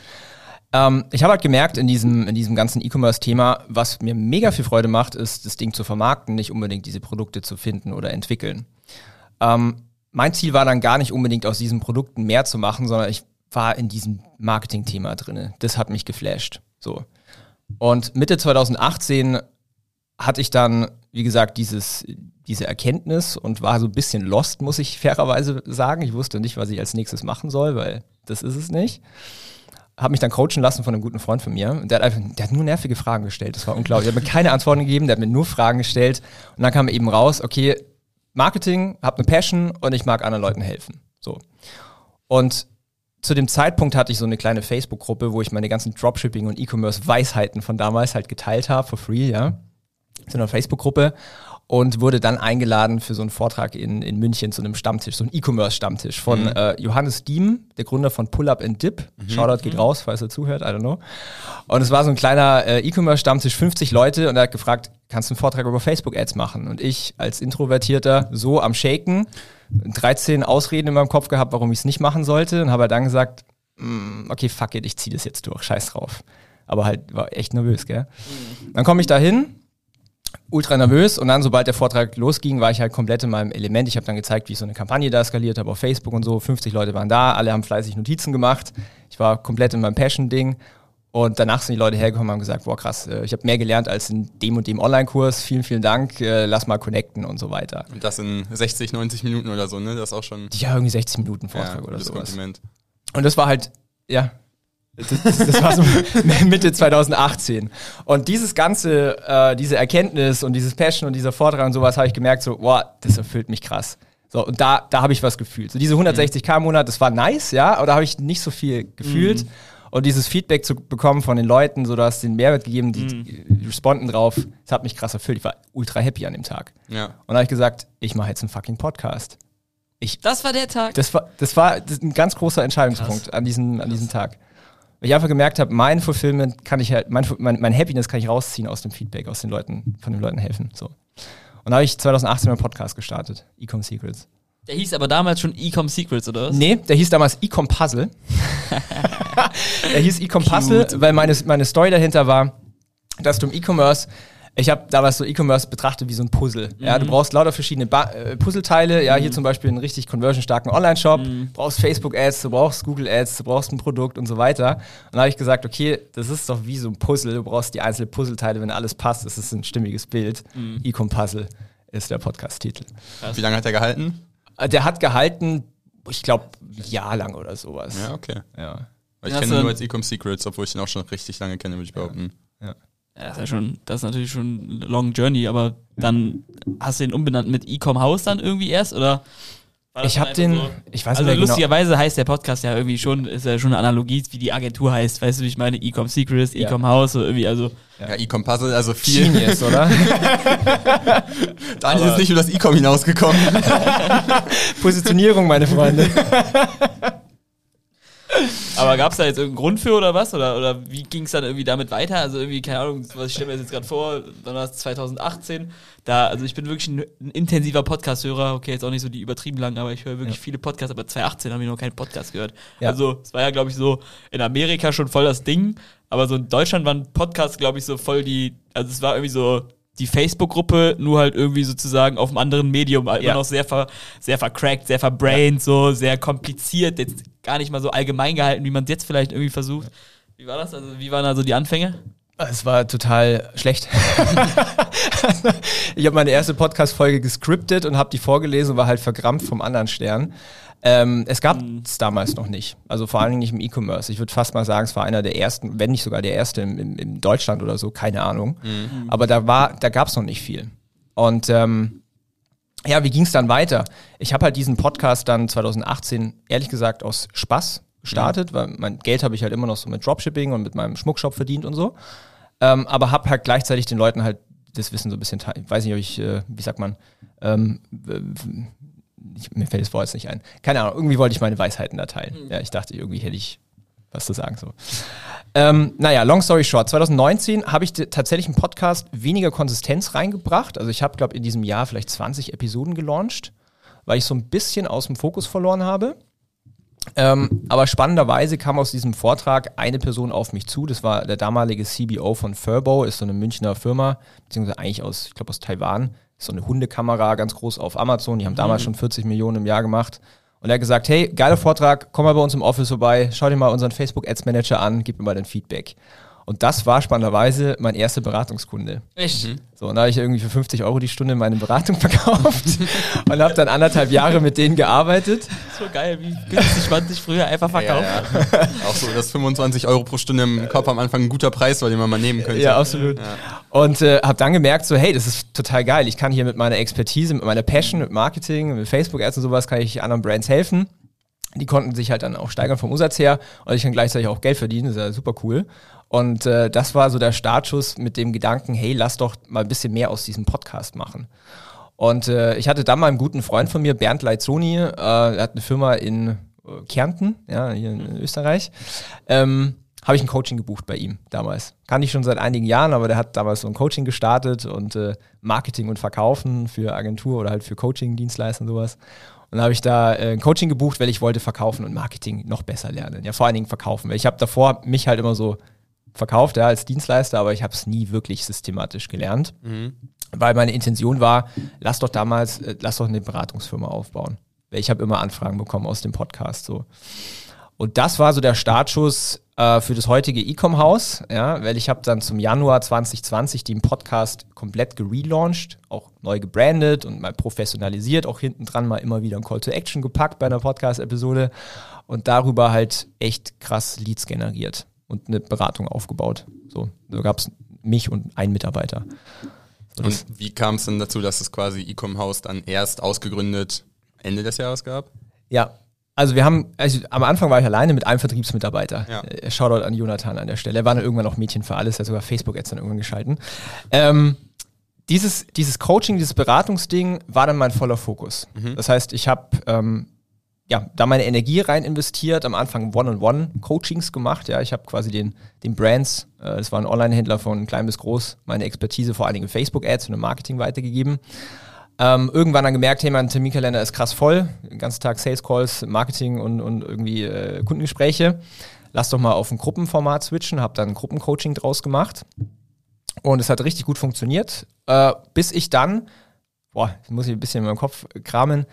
Ähm, ich habe halt gemerkt in diesem, in diesem ganzen E-Commerce-Thema, was mir mega viel Freude macht, ist, das Ding zu vermarkten, nicht unbedingt diese Produkte zu finden oder entwickeln. Ähm, mein Ziel war dann gar nicht unbedingt aus diesen Produkten mehr zu machen, sondern ich war in diesem Marketing-Thema drin. Das hat mich geflasht. So. Und Mitte 2018 hatte ich dann, wie gesagt, dieses, diese Erkenntnis und war so ein bisschen lost, muss ich fairerweise sagen. Ich wusste nicht, was ich als nächstes machen soll, weil das ist es nicht. Habe mich dann coachen lassen von einem guten Freund von mir. Der hat einfach, der hat nur nervige Fragen gestellt. Das war unglaublich. Der hat mir keine Antworten gegeben, der hat mir nur Fragen gestellt. Und dann kam eben raus, okay, Marketing, hab eine Passion und ich mag anderen Leuten helfen. So. Und zu dem Zeitpunkt hatte ich so eine kleine Facebook-Gruppe, wo ich meine ganzen Dropshipping und E-Commerce-Weisheiten von damals halt geteilt habe, for free, ja. So eine Facebook-Gruppe und wurde dann eingeladen für so einen Vortrag in, in München zu einem Stammtisch, so ein E-Commerce-Stammtisch von äh, Johannes Diem, der Gründer von Pull Up and Dip. Shoutout geht raus, falls er zuhört, I don't know. Und es war so ein kleiner äh, E-Commerce-Stammtisch, 50 Leute und er hat gefragt, kannst du einen Vortrag über Facebook-Ads machen? Und ich als Introvertierter so am Shaken, 13 Ausreden in meinem Kopf gehabt, warum ich es nicht machen sollte und habe dann gesagt, "Mm, okay, fuck it, ich ziehe das jetzt durch, scheiß drauf. Aber halt war echt nervös, gell? Dann komme ich da hin, ultra nervös und dann, sobald der Vortrag losging, war ich halt komplett in meinem Element. Ich habe dann gezeigt, wie ich so eine Kampagne da skaliert habe auf Facebook und so. 50 Leute waren da, alle haben fleißig Notizen gemacht. Ich war komplett in meinem Passion-Ding. Und danach sind die Leute hergekommen und haben gesagt, boah krass, äh, ich habe mehr gelernt als in dem und dem Online-Kurs. Vielen, vielen Dank, äh, lass mal connecten und so weiter.
Und das in 60, 90 Minuten oder so, ne? Das ist auch schon
Ja, irgendwie 60 Minuten
ja,
Vortrag oder
gutes
sowas.
Kompliment.
Und das war halt, ja, das, das, das war so Mitte 2018. Und dieses ganze, äh, diese Erkenntnis und dieses Passion und dieser Vortrag und sowas habe ich gemerkt, so, boah, das erfüllt mich krass. So, und da, da habe ich was gefühlt. So diese 160k im Monat, das war nice, ja, aber da habe ich nicht so viel gefühlt. Und dieses Feedback zu bekommen von den Leuten, so du hast den Mehrwert gegeben, die, die responden drauf, das hat mich krass erfüllt. Ich war ultra happy an dem Tag.
Ja.
Und da habe ich gesagt, ich mache jetzt einen fucking Podcast.
Das war der Tag.
Das war, das war das ein ganz großer Entscheidungspunkt an diesem, an diesem Tag. Weil ich einfach gemerkt habe, mein Fulfillment kann ich halt, mein, mein, mein Happiness kann ich rausziehen aus dem Feedback, aus den Leuten, von den Leuten helfen. So. Und da habe ich 2018 meinen Podcast gestartet, Ecom Secrets.
Der hieß aber damals schon Ecom Secrets, oder was?
Nee, der hieß damals Ecom Puzzle. der hieß Ecom Puzzle, weil meine, meine Story dahinter war, dass du im E-Commerce, ich habe damals so E-Commerce betrachtet wie so ein Puzzle. Ja, du brauchst lauter verschiedene ba äh, Puzzleteile. Ja, hier zum Beispiel einen richtig conversionstarken Online-Shop. Du brauchst Facebook-Ads, du brauchst Google-Ads, du brauchst ein Produkt und so weiter. Und da habe ich gesagt, okay, das ist doch wie so ein Puzzle. Du brauchst die einzelnen Puzzleteile, wenn alles passt, ist es ein stimmiges Bild. Ecom Puzzle ist der Podcast-Titel.
Wie lange hat er gehalten?
Äh, Der hat gehalten, ich glaube, ein Jahr lang oder sowas.
Ja, okay.
Ja.
Weil ich kenne ihn nur als Ecom Secrets, obwohl ich den auch schon richtig lange kenne, würde ich behaupten.
ja.
Ja, das ist ja schon, das ist natürlich schon eine long journey, aber dann hast du den umbenannt mit Ecom House dann irgendwie erst, oder?
Ich habe den,
so-
ich weiß
Also
nicht mehr genau.
lustigerweise heißt der Podcast ja irgendwie schon, ist ja schon eine Analogie, wie die Agentur heißt. Weißt du, wie ich meine? Ecom Secrets,
Ja.
Ecom House, so irgendwie, also.
Ja, Ecom Puzzle, also viel.
Genius, oder?
Daniel ist nicht über das Ecom hinausgekommen.
Positionierung, meine Freunde.
Aber gab es da jetzt irgendeinen Grund für oder was? Oder, oder wie ging es dann irgendwie damit weiter? Also irgendwie, keine Ahnung, was ich stelle mir das jetzt gerade vor, dann war es 2018. Da, also ich bin wirklich ein, ein intensiver Podcast-Hörer, okay, jetzt auch nicht so die übertrieben lang, aber ich höre wirklich
Ja.
viele Podcasts, aber 2018 habe ich noch keinen Podcast gehört.
Ja.
Also es war ja, glaube ich, so in Amerika schon voll das Ding, aber so in Deutschland waren Podcasts, glaube ich, so voll die, also es war irgendwie so die Facebook-Gruppe, nur halt irgendwie sozusagen auf einem anderen Medium, immer
Ja.
noch sehr, ver, sehr vercrackt, sehr verbrained, so sehr kompliziert, jetzt gar nicht mal so allgemein gehalten, wie man es jetzt vielleicht irgendwie versucht. Wie war das? Also, wie waren also die Anfänge?
Es war total schlecht. ich habe meine erste Podcast-Folge gescriptet und habe die vorgelesen und war halt verkrampft vom anderen Stern. Ähm, es gab es damals noch nicht. Also vor allen Dingen nicht im E-Commerce. Ich würde fast mal sagen, es war einer der ersten, wenn nicht sogar der erste im, im, in Deutschland oder so, keine Ahnung. Aber da war, da gab es noch nicht viel. Und ähm, ja, wie ging es dann weiter? Ich habe halt diesen Podcast dann 2018, ehrlich gesagt, aus Spaß gestartet, weil mein Geld habe ich halt immer noch so mit Dropshipping und mit meinem Schmuckshop verdient und so. Ähm, aber habe halt gleichzeitig den Leuten halt das Wissen so ein bisschen weiß nicht, ob ich, äh, wie sagt man, ähm, ich, mir fällt das Wort jetzt nicht ein. Keine Ahnung, irgendwie wollte ich meine Weisheiten da teilen. Ja, ich dachte, irgendwie hätte ich was zu sagen. So. Ähm, naja, long story short, 2019 habe ich tatsächlich im Podcast weniger Konsistenz reingebracht. Also ich habe, glaube in diesem Jahr vielleicht 20 Episoden gelauncht, weil ich so ein bisschen aus dem Fokus verloren habe. Ähm, aber spannenderweise kam aus diesem Vortrag eine Person auf mich zu. Das war der damalige CBO von Furbo, ist so eine Münchner Firma, beziehungsweise eigentlich aus, ich glaube aus Taiwan. So eine Hundekamera, ganz groß auf Amazon. Die haben damals schon 40 Millionen im Jahr gemacht. Und er hat gesagt, hey, geiler Vortrag, komm mal bei uns im Office vorbei, schau dir mal unseren Facebook Ads Manager an, gib mir mal dein Feedback. Und das war spannenderweise mein erster Beratungskunde.
Echt?
So, und da habe ich irgendwie für 50 Euro die Stunde meine Beratung verkauft und habe dann anderthalb Jahre mit denen gearbeitet.
So geil, wie günstig man sich früher einfach verkauft hat.
Ja, ja. Auch so, dass 25 Euro pro Stunde im Kopf am Anfang ein guter Preis war, den man mal nehmen könnte.
Ja, absolut. Und äh, habe dann gemerkt, so, hey, das ist total geil. Ich kann hier mit meiner Expertise, mit meiner Passion, mit Marketing, mit Facebook-Ads und sowas, kann ich anderen Brands helfen. Die konnten sich halt dann auch steigern vom Umsatz her und ich kann gleichzeitig auch Geld verdienen, das ist ja super cool. Und äh, das war so der Startschuss mit dem Gedanken, hey, lass doch mal ein bisschen mehr aus diesem Podcast machen. Und äh, ich hatte dann mal einen guten Freund von mir, Bernd Leitzoni, äh, er hat eine Firma in äh, Kärnten, ja, hier in Österreich. Ähm, habe ich ein Coaching gebucht bei ihm damals. Kann ich schon seit einigen Jahren, aber der hat damals so ein Coaching gestartet und äh, Marketing und Verkaufen für Agentur oder halt für Coaching-Dienstleister und sowas. Und dann habe ich da äh, ein Coaching gebucht, weil ich wollte Verkaufen und Marketing noch besser lernen. Ja, vor allen Dingen Verkaufen. Weil ich habe davor mich halt immer so verkauft, ja, als Dienstleister, aber ich habe es nie wirklich systematisch gelernt. Weil meine Intention war, lass doch damals, äh, lass doch eine Beratungsfirma aufbauen. Weil ich habe immer Anfragen bekommen aus dem Podcast so. Und das war so der Startschuss äh, für das heutige Ecom-Haus, ja, weil ich habe dann zum Januar 2020 den Podcast komplett gelauncht, auch neu gebrandet und mal professionalisiert, auch hinten dran mal immer wieder ein Call to Action gepackt bei einer Podcast-Episode und darüber halt echt krass Leads generiert und eine Beratung aufgebaut. So, so gab es mich und einen Mitarbeiter. So,
Und wie kam es denn dazu, dass es quasi Ecom House dann erst ausgegründet Ende des Jahres gab?
Ja, Also wir haben, also am Anfang war ich alleine mit einem Vertriebsmitarbeiter.
Ja.
Äh, Shoutout an Jonathan an der Stelle. Er war dann irgendwann auch Mädchen für alles, er hat sogar Facebook-Ads dann irgendwann geschalten. Ähm, dieses, dieses Coaching, dieses Beratungsding war dann mein voller Fokus. Das heißt, ich habe ähm, ja, da meine Energie rein investiert, am Anfang One-on-One-Coachings gemacht. Ja, ich habe quasi den, den Brands, äh, das waren Online-Händler von klein bis groß, meine Expertise vor allen Dingen in Facebook-Ads und im Marketing weitergegeben. Ähm, irgendwann dann gemerkt, hey, mein Terminkalender ist krass voll, den ganzen Tag Sales Calls, Marketing und, und irgendwie äh, Kundengespräche. Lass doch mal auf ein Gruppenformat switchen, habe dann ein Gruppencoaching draus gemacht. Und es hat richtig gut funktioniert, äh, bis ich dann, boah, jetzt muss ich ein bisschen in meinem Kopf kramen,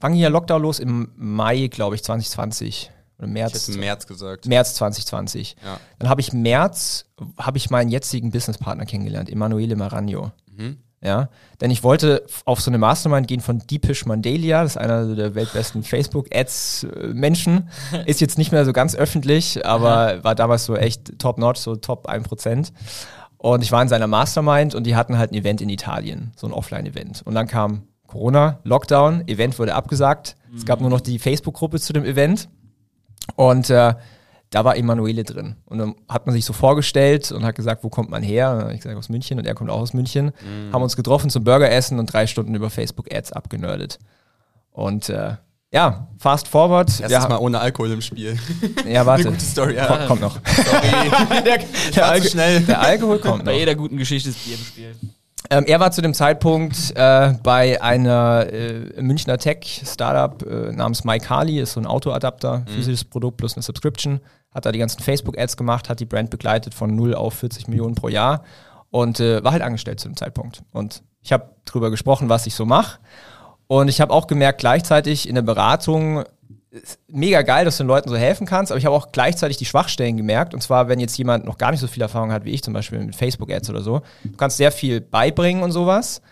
wann ging ja Lockdown los? Im Mai, glaube ich, 2020 oder
Ich
März.
im März gesagt.
März 2020.
Ja.
Dann habe ich März, habe ich meinen jetzigen Businesspartner kennengelernt, Emanuele Maragno.
Mhm.
Ja, denn ich wollte auf so eine Mastermind gehen von Deepish Mandalia, das ist einer der weltbesten Facebook-Ads-Menschen. Ist jetzt nicht mehr so ganz öffentlich, aber war damals so echt top-notch, so top 1%. Und ich war in seiner Mastermind und die hatten halt ein Event in Italien, so ein Offline-Event. Und dann kam Corona, Lockdown, Event wurde abgesagt. Es gab nur noch die Facebook-Gruppe zu dem Event. Und äh, da war Emanuele drin. Und dann hat man sich so vorgestellt und hat gesagt, wo kommt man her? Und dann hab ich gesagt, aus München und er kommt auch aus München. Haben uns getroffen zum Burgeressen und drei Stunden über Facebook-Ads abgenördet. Und äh, ja, fast forward.
Erstes
ja,
Mal ohne Alkohol im Spiel.
ja, warte.
Eine gute Story. Ja.
Kommt, kommt noch.
Sorry.
der, der, Alko-
schnell.
der Alkohol kommt noch.
Bei jeder guten Geschichte ist Bier im Spiel.
Ähm, er war zu dem Zeitpunkt äh, bei einer äh, Münchner Tech-Startup äh, namens MyCali, ist so ein Autoadapter, physisches Produkt plus eine Subscription. Hat da die ganzen Facebook-Ads gemacht, hat die Brand begleitet von 0 auf 40 Millionen pro Jahr und äh, war halt angestellt zu dem Zeitpunkt. Und ich habe drüber gesprochen, was ich so mache. Und ich habe auch gemerkt, gleichzeitig in der Beratung, mega geil, dass du den Leuten so helfen kannst, aber ich habe auch gleichzeitig die Schwachstellen gemerkt. Und zwar, wenn jetzt jemand noch gar nicht so viel Erfahrung hat wie ich, zum Beispiel mit Facebook-Ads oder so, du kannst sehr viel beibringen und sowas.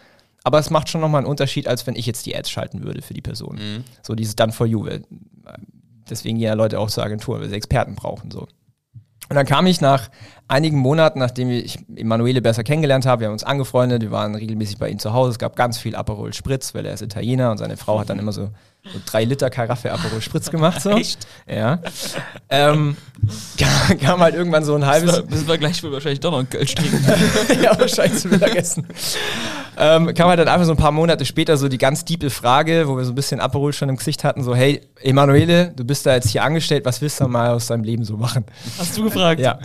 Aber es macht schon nochmal einen Unterschied, als wenn ich jetzt die Ads schalten würde für die Person. So dieses Done for you. Deswegen gehen ja Leute auch zur Agentur, weil sie Experten brauchen. So. Und dann kam ich nach einigen Monaten, nachdem ich Emanuele besser kennengelernt habe, wir haben uns angefreundet, wir waren regelmäßig bei ihm zu Hause, es gab ganz viel Aperol Spritz, weil er ist Italiener und seine Frau hat dann immer so, so drei Liter Karaffe Aperol Spritz gemacht. So.
Echt?
Ja. Ähm, kam, kam halt irgendwann so ein halbes,
Müssen wir, müssen wir gleich wohl wahrscheinlich doch noch einen Kölsch trinken.
ja, wahrscheinlich zum Mittagessen. ähm, kam halt dann einfach so ein paar Monate später so die ganz diepe Frage, wo wir so ein bisschen Aperol schon im Gesicht hatten, so, hey, Emanuele, du bist da jetzt hier angestellt, was willst du mal aus deinem Leben so machen?
Hast du gefragt?
Ja.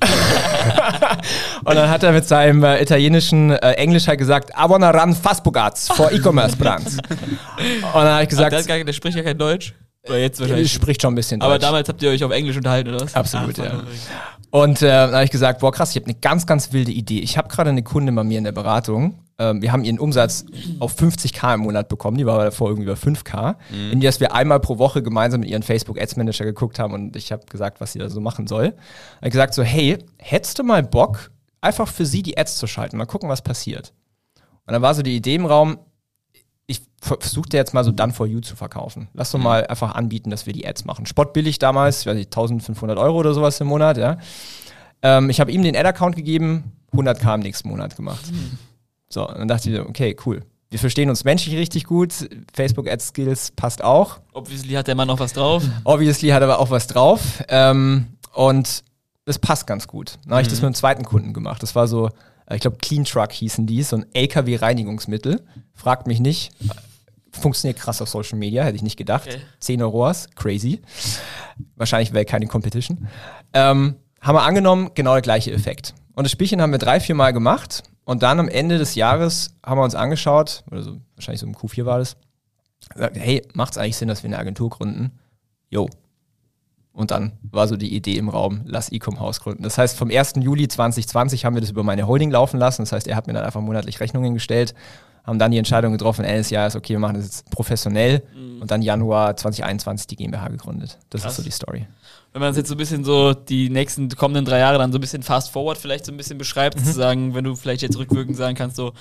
und dann hat er mit seinem äh, italienischen äh, Englisch halt gesagt, I wanna run Fastbugats for E-Commerce Brands. und dann habe ich
Der,
gesagt,
hat gar, der spricht ja kein Deutsch. Oder jetzt wahrscheinlich.
spricht schon ein bisschen
Aber
Deutsch.
damals habt ihr euch auf Englisch unterhalten, oder was?
Absolut,
Ah,
ja. Und äh, dann habe ich gesagt, boah krass, ich habe eine ganz, ganz wilde Idee. Ich habe gerade eine Kunde bei mir in der Beratung. Ähm, wir haben ihren Umsatz auf 50k im Monat bekommen. Die war davor irgendwie über 5k. In dass wir einmal pro Woche gemeinsam mit ihren Facebook Ads Manager geguckt haben und ich habe gesagt, was sie da so machen soll. Habe gesagt so, hey, hättest du mal Bock, einfach für sie die Ads zu schalten? Mal gucken, was passiert. Und dann war so die Idee im Raum, ich versuchte jetzt mal so Done for You zu verkaufen. Lass doch mal einfach anbieten, dass wir die Ads machen. Spottbillig damals, ich weiß nicht, 1500 Euro oder sowas im Monat, ja. Ähm, ich habe ihm den Ad-Account gegeben, 100k im nächsten Monat gemacht. So, und dann dachte ich, okay, cool. Wir verstehen uns menschlich richtig gut. Facebook Ads Skills passt auch.
Obviously hat der Mann noch was drauf.
Obviously hat er aber auch was drauf. Ähm, und es passt ganz gut. Dann habe ich das mit einem zweiten Kunden gemacht. Das war so, äh, ich glaube, Clean Truck hießen die, so ein LKW-Reinigungsmittel. Fragt mich nicht. Funktioniert krass auf Social Media, hätte ich nicht gedacht.
Okay.
10 Euros, crazy. Wahrscheinlich wäre keine Competition. Ähm, haben wir angenommen, genau der gleiche Effekt. Und das Spielchen haben wir drei, vier Mal gemacht. Und dann am Ende des Jahres haben wir uns angeschaut, oder so, wahrscheinlich so im Q4 war das, gesagt, hey, macht es eigentlich Sinn, dass wir eine Agentur gründen? Jo. Und dann war so die Idee im Raum, lass Ecom Haus gründen. Das heißt, vom 1. Juli 2020 haben wir das über meine Holding laufen lassen. Das heißt, er hat mir dann einfach monatlich Rechnungen gestellt, haben dann die Entscheidung getroffen, Ende des Jahres, okay, wir machen das jetzt professionell. Und dann Januar 2021 die GmbH gegründet. Das
Krass.
ist so die Story.
Wenn man es jetzt so ein bisschen so die nächsten kommenden drei Jahre dann so ein bisschen fast forward vielleicht so ein bisschen beschreibt, zu sagen, wenn du vielleicht jetzt rückwirkend sagen kannst, so,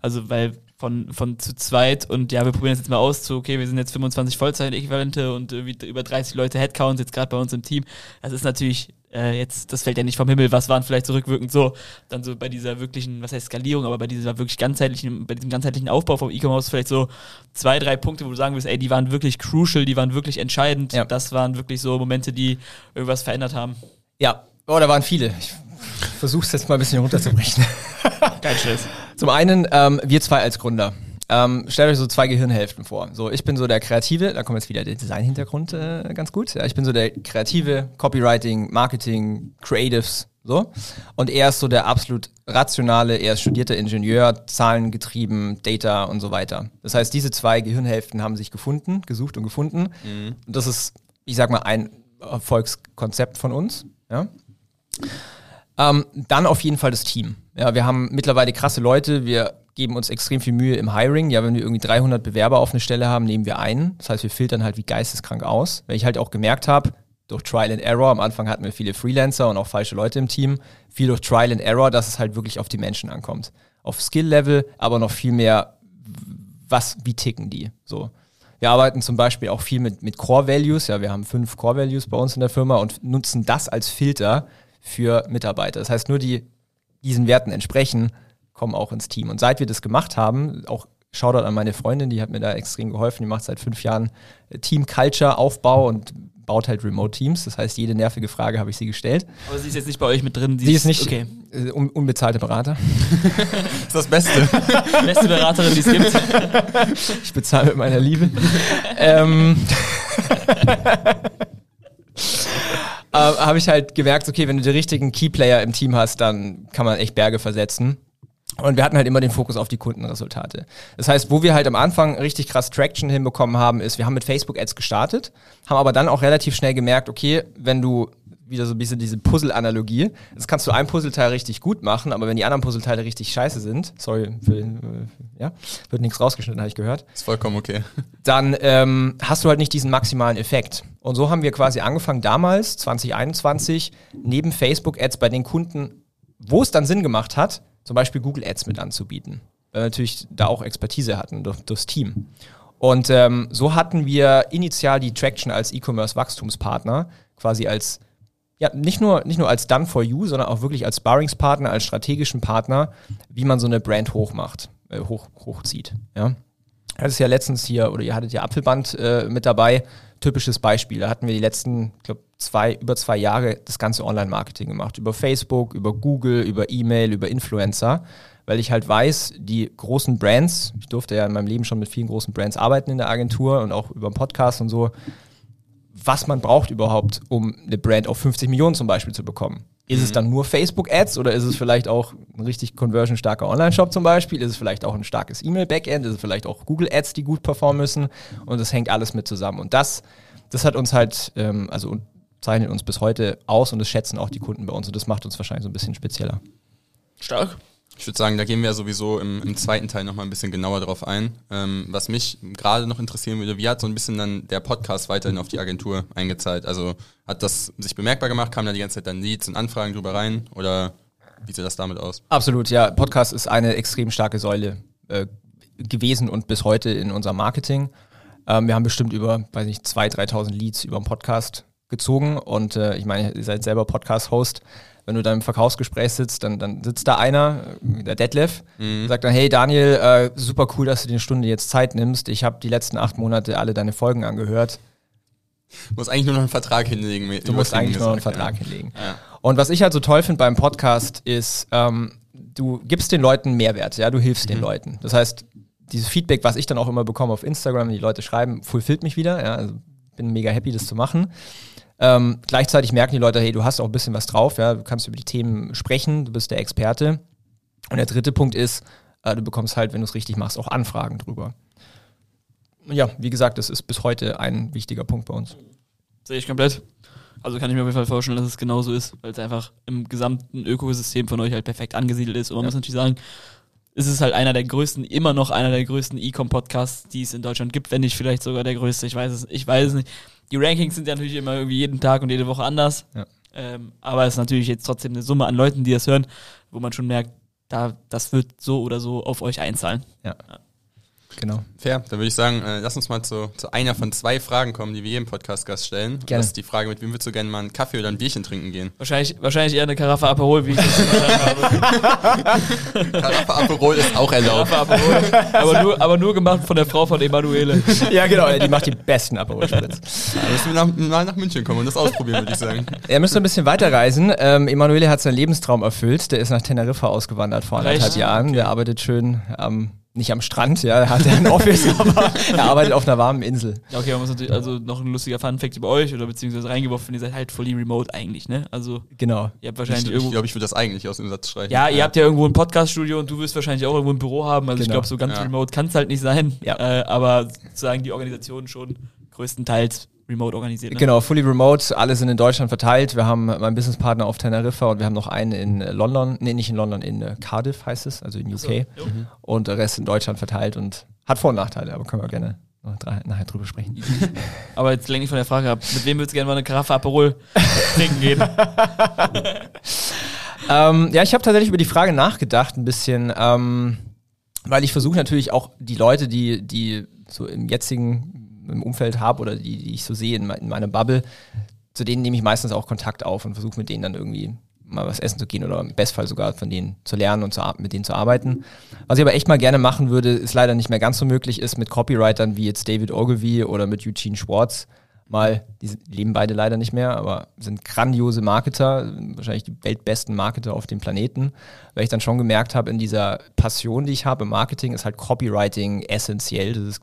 also weil von, von zu zweit und ja, wir probieren das jetzt mal aus, zu okay, wir sind jetzt 25 Vollzeit-Äquivalente und irgendwie über 30 Leute Headcount jetzt gerade bei uns im Team. Das ist natürlich äh, jetzt, das fällt ja nicht vom Himmel, was waren vielleicht zurückwirkend so, dann so bei dieser wirklichen, was heißt Skalierung, aber bei dieser wirklich ganzheitlichen, bei diesem ganzheitlichen Aufbau vom E-Commerce vielleicht so zwei, drei Punkte, wo du sagen willst, ey, die waren wirklich crucial, die waren wirklich entscheidend.
Ja.
Das waren wirklich so Momente, die irgendwas verändert haben.
Ja, oh, da waren viele. Ich versuche es jetzt mal ein bisschen runterzubrechen.
Kein Stress.
Zum einen, ähm, wir zwei als Gründer. Ähm, stellt euch so zwei Gehirnhälften vor. So, ich bin so der Kreative, da kommt jetzt wieder der Design-Hintergrund äh, ganz gut. Ja, ich bin so der Kreative, Copywriting, Marketing, Creatives, so. Und er ist so der absolut rationale, er ist studierter Ingenieur, zahlengetrieben, Data und so weiter. Das heißt, diese zwei Gehirnhälften haben sich gefunden, gesucht und gefunden. Und das ist, ich sag mal, ein Erfolgskonzept von uns. Ja. Ähm, dann auf jeden Fall das Team. Ja, wir haben mittlerweile krasse Leute. Wir geben uns extrem viel Mühe im Hiring. Ja, wenn wir irgendwie 300 Bewerber auf eine Stelle haben, nehmen wir einen. Das heißt, wir filtern halt wie geisteskrank aus. Weil ich halt auch gemerkt habe, durch Trial and Error, am Anfang hatten wir viele Freelancer und auch falsche Leute im Team, viel durch Trial and Error, dass es halt wirklich auf die Menschen ankommt. Auf Skill-Level, aber noch viel mehr, was, wie ticken die, so. Wir arbeiten zum Beispiel auch viel mit, mit Core Values. Ja, wir haben fünf Core Values bei uns in der Firma und nutzen das als Filter für Mitarbeiter. Das heißt, nur die diesen Werten entsprechen, kommen auch ins Team. Und seit wir das gemacht haben, auch Shoutout an meine Freundin, die hat mir da extrem geholfen. Die macht seit fünf Jahren äh, Team Culture Aufbau und baut halt Remote Teams. Das heißt, jede nervige Frage habe ich sie gestellt.
Aber sie ist jetzt nicht bei euch mit drin.
Sie ist nicht
Okay.
äh, un unbezahlte Berater.
Das ist das Beste.
Beste Beraterin, die es gibt.
Ich bezahle mit meiner Liebe. ähm, äh, habe ich halt gemerkt, okay, wenn du die richtigen Keyplayer im Team hast, dann kann man echt Berge versetzen. Und wir hatten halt immer den Fokus auf die Kundenresultate. Das heißt, wo wir halt am Anfang richtig krass Traction hinbekommen haben, ist, wir haben mit Facebook-Ads gestartet, haben aber dann auch relativ schnell gemerkt, okay, wenn du wieder so ein bisschen diese Puzzle-Analogie, das kannst du ein Puzzleteil richtig gut machen, aber wenn die anderen Puzzleteile richtig scheiße sind, sorry, für, äh, ja, wird nichts rausgeschnitten, habe ich gehört,
Ist vollkommen okay.
dann ähm, hast du halt nicht diesen maximalen Effekt. Und so haben wir quasi angefangen damals, 2021, neben Facebook-Ads bei den Kunden, wo es dann Sinn gemacht hat, zum Beispiel Google Ads mit anzubieten. Weil wir natürlich da auch Expertise hatten durch, durchs Team. Und ähm, so hatten wir initial die Traction als E-Commerce-Wachstumspartner, quasi als, ja, nicht nur, nicht nur als Done for You, sondern auch wirklich als Sparringspartner, als strategischen Partner, wie man so eine Brand hochmacht, äh, hoch, hochzieht. Ja. Das ist ja letztens hier, oder ihr hattet ja Apfelband äh, mit dabei, typisches Beispiel. Da hatten wir die letzten, ich glaube, zwei, über zwei Jahre das ganze Online-Marketing gemacht. Über Facebook, über Google, über E-Mail, über Influencer. Weil ich halt weiß, die großen Brands, ich durfte ja in meinem Leben schon mit vielen großen Brands arbeiten in der Agentur und auch über den Podcast und so, was man braucht überhaupt, um eine Brand auf 50 Millionen zum Beispiel zu bekommen. Ist es dann nur Facebook-Ads oder ist es vielleicht auch ein richtig conversion-starker Online-Shop zum Beispiel? Ist es vielleicht auch ein starkes E-Mail-Backend? Ist es vielleicht auch Google-Ads, die gut performen müssen? Und das hängt alles mit zusammen. Und das, das hat uns halt, ähm, also und zeichnet uns bis heute aus und das schätzen auch die Kunden bei uns. Und das macht uns wahrscheinlich so ein bisschen spezieller.
Stark.
Ich würde sagen, da gehen wir sowieso im, im zweiten Teil nochmal ein bisschen genauer drauf ein. Ähm, was mich gerade noch interessieren würde, wie hat so ein bisschen dann der Podcast weiterhin auf die Agentur eingezahlt? Also hat das sich bemerkbar gemacht? Kamen da die ganze Zeit dann Leads und Anfragen drüber rein? Oder wie sieht das damit aus?
Absolut, ja. Podcast ist eine extrem starke Säule äh, gewesen und bis heute in unserem Marketing. Ähm, wir haben bestimmt über, weiß nicht, 2.000, 3.000 Leads über den Podcast gezogen und äh, ich meine, ihr seid selber Podcast-Host. Wenn du dann im Verkaufsgespräch sitzt, dann, dann sitzt da einer, der Detlef, und sagt dann, hey Daniel, äh, super cool, dass du dir eine Stunde jetzt Zeit nimmst. Ich habe die letzten acht Monate alle deine Folgen angehört.
Du musst eigentlich nur noch einen Vertrag hinlegen.
Du musst eigentlich nur noch einen Vertrag
ja.
hinlegen.
Ja.
Und was ich halt so toll finde beim Podcast ist, ähm, du gibst den Leuten Mehrwert, ja, du hilfst den Leuten. Das heißt, dieses Feedback, was ich dann auch immer bekomme auf Instagram, die Leute schreiben, fulfillt mich wieder, ja, also bin mega happy, das zu machen. Ähm, gleichzeitig merken die Leute, hey, du hast auch ein bisschen was drauf, ja, du kannst über die Themen sprechen, du bist der Experte. Und der dritte Punkt ist, äh, du bekommst halt, wenn du es richtig machst, auch Anfragen drüber. Ja, wie gesagt, das ist bis heute ein wichtiger Punkt bei uns.
Sehe ich komplett. Also kann ich mir auf jeden Fall vorstellen, dass es genauso ist, weil es einfach im gesamten Ökosystem von euch halt perfekt angesiedelt ist. Und man muss natürlich sagen, ist es halt einer der größten, immer noch einer der größten E-Com-Podcasts, die es in Deutschland gibt, wenn nicht vielleicht sogar der größte. Ich weiß es, ich weiß es nicht. Die Rankings sind ja natürlich immer irgendwie jeden Tag und jede Woche anders.
Ja.
Ähm, aber es ist natürlich jetzt trotzdem eine Summe an Leuten, die das hören, wo man schon merkt, da, das wird so oder so auf euch einzahlen.
Ja. Genau.
Fair, dann würde ich sagen, äh, lass uns mal zu, zu einer von zwei Fragen kommen, die wir jedem Podcast-Gast stellen.
Gerne.
Das ist die Frage, mit wem würdest du gerne mal einen Kaffee oder ein Bierchen trinken gehen?
Wahrscheinlich, wahrscheinlich eher eine Karaffe Aperol, wie ich das habe.
Karaffe Aperol ist auch erlaubt.
Karaffe Aperol. Aber nur, aber nur gemacht von der Frau von Emanuele.
Ja, genau, die macht die besten Aperol Spritz.
Da müssen wir nach, mal nach München kommen und das ausprobieren, würde ich sagen.
Er müsste ein bisschen weiterreisen. Ähm, Emanuele hat seinen Lebenstraum erfüllt. Der ist nach Teneriffa ausgewandert vor anderthalb? Jahren. Der arbeitet schön am, nicht am Strand, ja, er hat ein Office, aber er arbeitet auf einer warmen Insel.
Ja, okay, man muss natürlich, also noch ein lustiger Fun-Fact über euch oder beziehungsweise reingeworfen, ihr seid halt fully remote eigentlich, ne? Also,
Genau.
ihr habt
Ich,
wahrscheinlich
ich
irgendwo.
glaube, ich würde das eigentlich aus dem Satz streichen.
Ja, ihr habt ja irgendwo ein Podcast-Studio und du wirst wahrscheinlich auch irgendwo ein Büro haben. Also ich
Genau.
glaube, so ganz
Ja.
remote kann es halt nicht sein.
Ja.
Äh, aber sozusagen die Organisation schon größtenteils remote organisiert. Ne?
Genau, fully remote, alle sind in Deutschland verteilt. Wir haben meinen Businesspartner auf Teneriffa und wir haben noch einen in äh, London, nee, nicht in London, in äh, Cardiff heißt es, also in UK.
So.
Und der Rest in Deutschland verteilt und hat Vor- und Nachteile, aber können wir gerne nachher drüber sprechen.
Aber jetzt lenke ich von der Frage ab, mit wem würdest du gerne mal eine Karaffe Aperol trinken gehen?
Ähm, ja, ich habe tatsächlich über die Frage nachgedacht, ein bisschen, ähm, weil ich versuche natürlich auch die Leute, die, die so im jetzigen im Umfeld habe oder die, die ich so sehe in, in meiner Bubble, zu denen nehme ich meistens auch Kontakt auf und versuche mit denen dann irgendwie mal was essen zu gehen oder im Bestfall sogar von denen zu lernen und zu, mit denen zu arbeiten. Was ich aber echt mal gerne machen würde, ist leider nicht mehr ganz so möglich, ist mit Copywritern wie jetzt David Ogilvy oder mit Eugene Schwartz mal, die leben beide leider nicht mehr, aber sind grandiose Marketer, wahrscheinlich die weltbesten Marketer auf dem Planeten, weil ich dann schon gemerkt habe, in dieser Passion, die ich habe im Marketing, ist halt Copywriting essentiell. Das ist,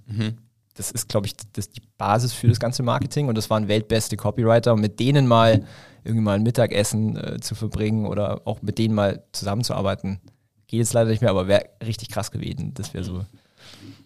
das ist glaube ich, das die Basis für das ganze Marketing und das waren weltbeste Copywriter und mit denen mal irgendwie mal ein Mittagessen äh, zu verbringen oder auch mit denen mal zusammenzuarbeiten, geht jetzt leider nicht mehr, aber wäre richtig krass gewesen. Das wäre so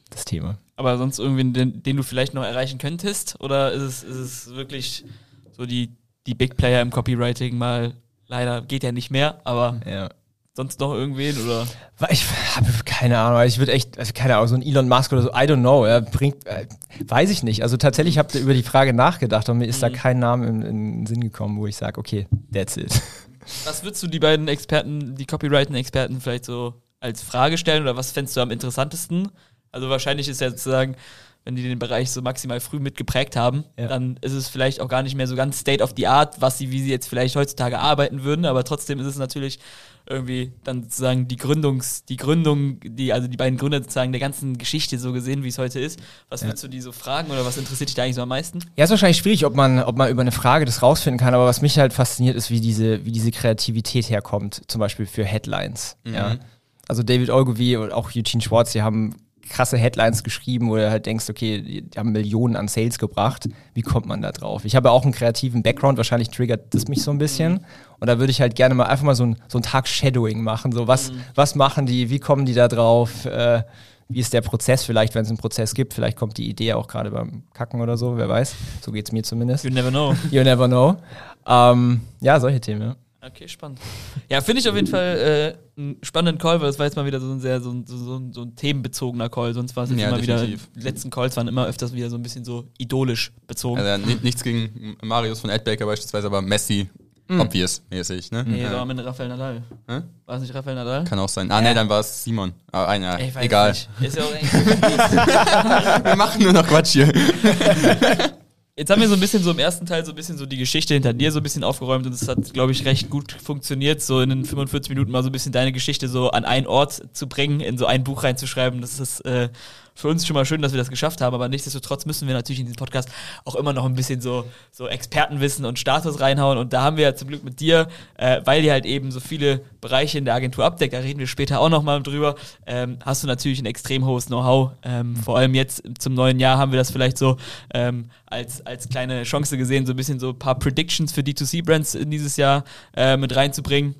das Thema.
Aber sonst irgendwen, den, den du vielleicht noch erreichen könntest? Oder ist es, ist es wirklich so die, die Big Player im Copywriting mal, leider geht ja nicht mehr, aber
Ja.
sonst noch irgendwen oder?
Ich habe keine Ahnung, ich würde echt, also keine Ahnung, so ein Elon Musk oder so, I don't know, er bringt, äh, weiß ich nicht. Also tatsächlich habe ich über die Frage nachgedacht und mir ist da kein Name in, in den Sinn gekommen, wo ich sage, okay, that's it.
Was würdest du die beiden Experten, die Copywriting-Experten vielleicht so als Frage stellen oder was fändest du am interessantesten? Also wahrscheinlich ist ja sozusagen, wenn die den Bereich so maximal früh mitgeprägt haben,
Ja.
dann ist es vielleicht auch gar nicht mehr so ganz State of the Art, was sie, wie sie jetzt vielleicht heutzutage arbeiten würden, aber trotzdem ist es natürlich irgendwie dann sozusagen die Gründungs, die Gründung, die, also die beiden Gründer sozusagen der ganzen Geschichte so gesehen, wie es heute ist. Was würdest du die so fragen oder was interessiert dich da eigentlich so am meisten?
Ja, ist wahrscheinlich schwierig, ob man, ob man über eine Frage das rausfinden kann, aber was mich halt fasziniert, ist, wie diese, wie diese Kreativität herkommt, zum Beispiel für Headlines. Ja. Also David Ogilvy und auch Eugene Schwartz, die haben krasse Headlines geschrieben, wo du halt denkst, okay, die, haben Millionen an Sales gebracht. Wie kommt man da drauf? Ich habe auch einen kreativen Background, wahrscheinlich triggert das mich so ein bisschen. Und da würde ich halt gerne mal einfach mal so, ein, so einen Tag Shadowing machen. So, was, was machen die, wie kommen die da drauf? Äh, wie ist der Prozess vielleicht, wenn es einen Prozess gibt? Vielleicht kommt die Idee auch gerade beim Kacken oder so, wer weiß. So geht es mir zumindest.
You never know.
You never know. Ähm, ja, solche Themen, ja.
Okay, spannend. Ja, finde ich auf jeden Fall äh, einen spannenden Call, weil das war jetzt mal wieder so ein sehr so, ein- so, so, ein- so ein themenbezogener Call. Sonst war es
Ja,
immer
definitiv.
wieder, die letzten Calls waren immer öfters wieder so ein bisschen so idolisch bezogen.
Also, ja, ni- nichts gegen Marius von Adbaker beispielsweise, aber Messi, obvious mäßig, ne?
nee,
ja.
war Ende Rafael Nadal.
Hä?
War es nicht Rafael Nadal?
Kann auch sein. Ah, nee, dann war es Simon. Aber einer, egal.
Nicht. Ist ja auch
Wir machen nur noch Quatsch hier.
Jetzt haben wir so ein bisschen so im ersten Teil so ein bisschen so die Geschichte hinter dir so ein bisschen aufgeräumt und es hat, glaube ich, recht gut funktioniert, so in den 45 Minuten mal so ein bisschen deine Geschichte so an einen Ort zu bringen, in so ein Buch reinzuschreiben. Das ist äh, für uns schon mal schön, dass wir das geschafft haben, aber nichtsdestotrotz müssen wir natürlich in diesem Podcast auch immer noch ein bisschen so, so Expertenwissen und Status reinhauen und da haben wir ja zum Glück mit dir, äh, weil ihr halt eben so viele Bereiche in der Agentur abdeckt, da reden wir später auch nochmal drüber, ähm, hast du natürlich ein extrem hohes Know-how. Ähm, vor allem jetzt zum neuen Jahr haben wir das vielleicht so ähm, als, als kleine Chance gesehen, so ein bisschen so ein paar Predictions für D2C-Brands in dieses Jahr äh, mit reinzubringen.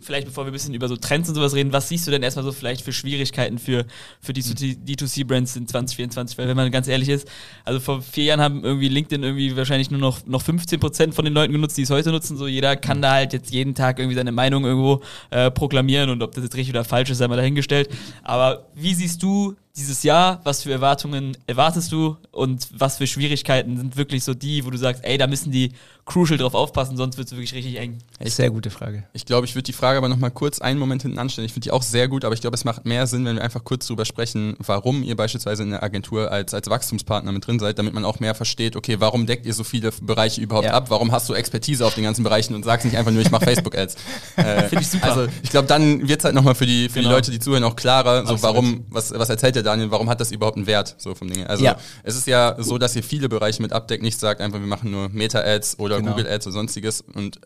Vielleicht bevor wir ein bisschen über so Trends und sowas reden, was siehst du denn erstmal so vielleicht für Schwierigkeiten für, für die D2C-Brands in 2024? Weil wenn man ganz ehrlich ist, also vor vier Jahren haben irgendwie LinkedIn irgendwie wahrscheinlich nur noch, noch 15% von den Leuten genutzt, die es heute nutzen. So jeder kann da halt jetzt jeden Tag irgendwie seine Meinung irgendwo äh, proklamieren und ob das jetzt richtig oder falsch ist, sei mal dahingestellt. Aber wie siehst du dieses Jahr? Was für Erwartungen erwartest du und was für Schwierigkeiten sind wirklich so die, wo du sagst, ey, da müssen die crucial drauf aufpassen, sonst wird es wirklich richtig eng?
Ist sehr gute Frage.
Ich glaube, ich würde die Frage aber nochmal kurz einen Moment hinten anstellen. Ich finde die auch sehr gut, aber ich glaube, es macht mehr Sinn, wenn wir einfach kurz darüber sprechen, warum ihr beispielsweise in der Agentur als, als Wachstumspartner mit drin seid, damit man auch mehr versteht, okay, warum deckt ihr so viele Bereiche überhaupt ja. ab? Warum hast du Expertise auf den ganzen Bereichen und sagst nicht einfach nur, ich mache Facebook-Ads? äh, finde ich super. Also ich glaube, dann wird es halt nochmal für die, für genau. die Leute, die zuhören, auch klarer, so warum, was, was erzählt der Daniel, warum hat das überhaupt einen Wert, so vom Ding Also ja. es ist ja so, dass ihr viele Bereiche mit abdeckt, nicht sagt einfach, wir machen nur Meta-Ads oder genau. Google-Ads oder sonstiges und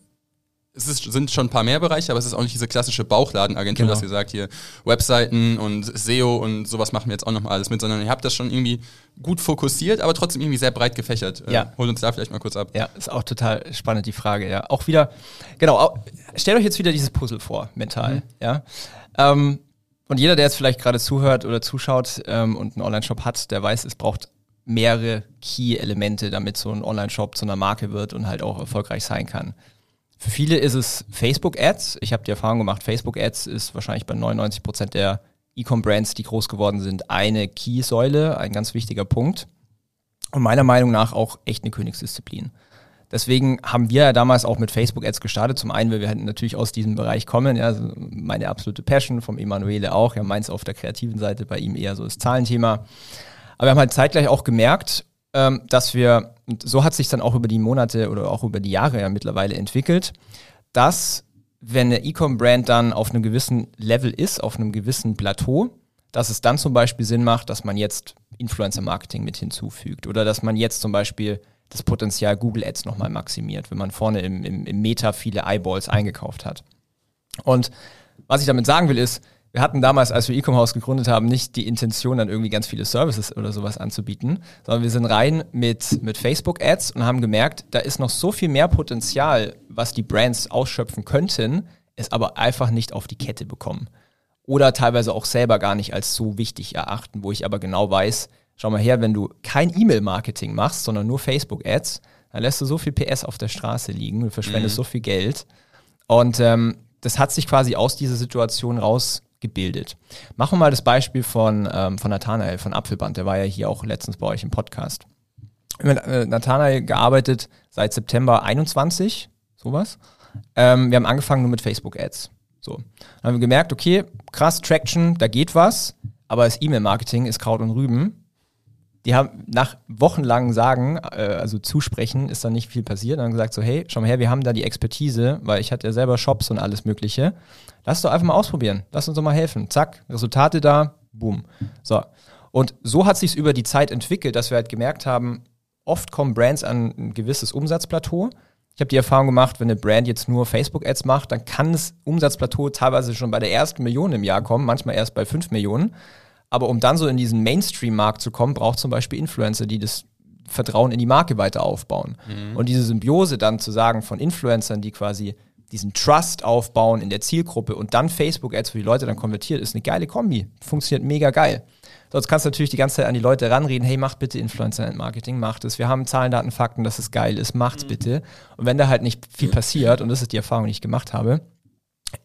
es ist, sind schon ein paar mehr Bereiche, aber es ist auch nicht diese klassische Bauchladenagentur, genau. dass ihr sagt, hier Webseiten und SEO und sowas machen wir jetzt auch noch mal alles mit, sondern ihr habt das schon irgendwie gut fokussiert, aber trotzdem irgendwie sehr breit gefächert. Äh, ja. Äh, hol uns da vielleicht mal kurz ab.
Ja, ist auch total spannend, die Frage, ja. Auch wieder, genau, auch, stellt euch jetzt wieder dieses Puzzle vor, mental, mhm. ja. Ähm, und jeder, der jetzt vielleicht gerade zuhört oder zuschaut ähm, und einen Online-Shop hat, der weiß, es braucht mehrere Key-Elemente, damit so ein Online-Shop zu einer Marke wird und halt auch erfolgreich sein kann. Für viele ist es Facebook-Ads. Ich habe die Erfahrung gemacht, Facebook-Ads ist wahrscheinlich bei 99 Prozent der E-Com-Brands, die groß geworden sind, eine Key-Säule, ein ganz wichtiger Punkt. Und meiner Meinung nach auch echt eine Königsdisziplin. Deswegen haben wir ja damals auch mit Facebook-Ads gestartet. Zum einen, weil wir halt natürlich aus diesem Bereich kommen. Ja, also meine absolute Passion, vom Emanuele auch. Ja, meins auf der kreativen Seite, bei ihm eher so das Zahlenthema. Aber wir haben halt zeitgleich auch gemerkt, ähm, dass wir, und so hat sich dann auch über die Monate oder auch über die Jahre ja mittlerweile entwickelt, dass wenn eine E-Com-Brand dann auf einem gewissen Level ist, auf einem gewissen Plateau, dass es dann zum Beispiel Sinn macht, dass man jetzt Influencer-Marketing mit hinzufügt oder dass man jetzt zum Beispiel das Potenzial Google Ads nochmal maximiert, wenn man vorne im, im, im Meta viele Eyeballs eingekauft hat. Und was ich damit sagen will, ist, wir hatten damals, als wir Ecom-Haus gegründet haben, nicht die Intention, dann irgendwie ganz viele Services oder sowas anzubieten, sondern wir sind rein mit, mit Facebook-Ads und haben gemerkt, da ist noch so viel mehr Potenzial, was die Brands ausschöpfen könnten, es aber einfach nicht auf die Kette bekommen. Oder teilweise auch selber gar nicht als so wichtig erachten, wo ich aber genau weiß, schau mal her, wenn du kein E-Mail-Marketing machst, sondern nur Facebook-Ads, dann lässt du so viel PS auf der Straße liegen, du verschwendest mhm. so viel Geld. Und ähm, das hat sich quasi aus dieser Situation raus gebildet. Machen wir mal das Beispiel von, ähm, von Nathanael, von Apfelband, der war ja hier auch letztens bei euch im Podcast. Mit äh, Nathanael gearbeitet seit September 21, sowas. Ähm, wir haben angefangen nur mit Facebook-Ads. So. Dann haben wir gemerkt, okay, krass, Traction, da geht was, aber das E-Mail-Marketing ist Kraut und Rüben die haben nach wochenlangen Sagen, äh, also Zusprechen, ist da nicht viel passiert. Dann haben gesagt so, hey, schau mal her, wir haben da die Expertise, weil ich hatte ja selber Shops und alles Mögliche. Lass doch einfach mal ausprobieren. Lass uns doch mal helfen. Zack, Resultate da, boom. So. Und so hat sich über die Zeit entwickelt, dass wir halt gemerkt haben, oft kommen Brands an ein gewisses Umsatzplateau. Ich habe die Erfahrung gemacht, wenn eine Brand jetzt nur Facebook-Ads macht, dann kann das Umsatzplateau teilweise schon bei der ersten Million im Jahr kommen, manchmal erst bei fünf Millionen. Aber um dann so in diesen Mainstream-Markt zu kommen, braucht zum Beispiel Influencer, die das Vertrauen in die Marke weiter aufbauen. Mhm. Und diese Symbiose dann zu sagen von Influencern, die quasi diesen Trust aufbauen in der Zielgruppe und dann Facebook-Ads, wo die Leute dann konvertiert, ist eine geile Kombi. Funktioniert mega geil. Sonst kannst du natürlich die ganze Zeit an die Leute ranreden, hey, macht bitte Influencer-Marketing, macht es. Wir haben Zahlen, Daten, Fakten, dass es geil ist, macht's mhm. bitte. Und wenn da halt nicht viel passiert, und das ist die Erfahrung, die ich gemacht habe,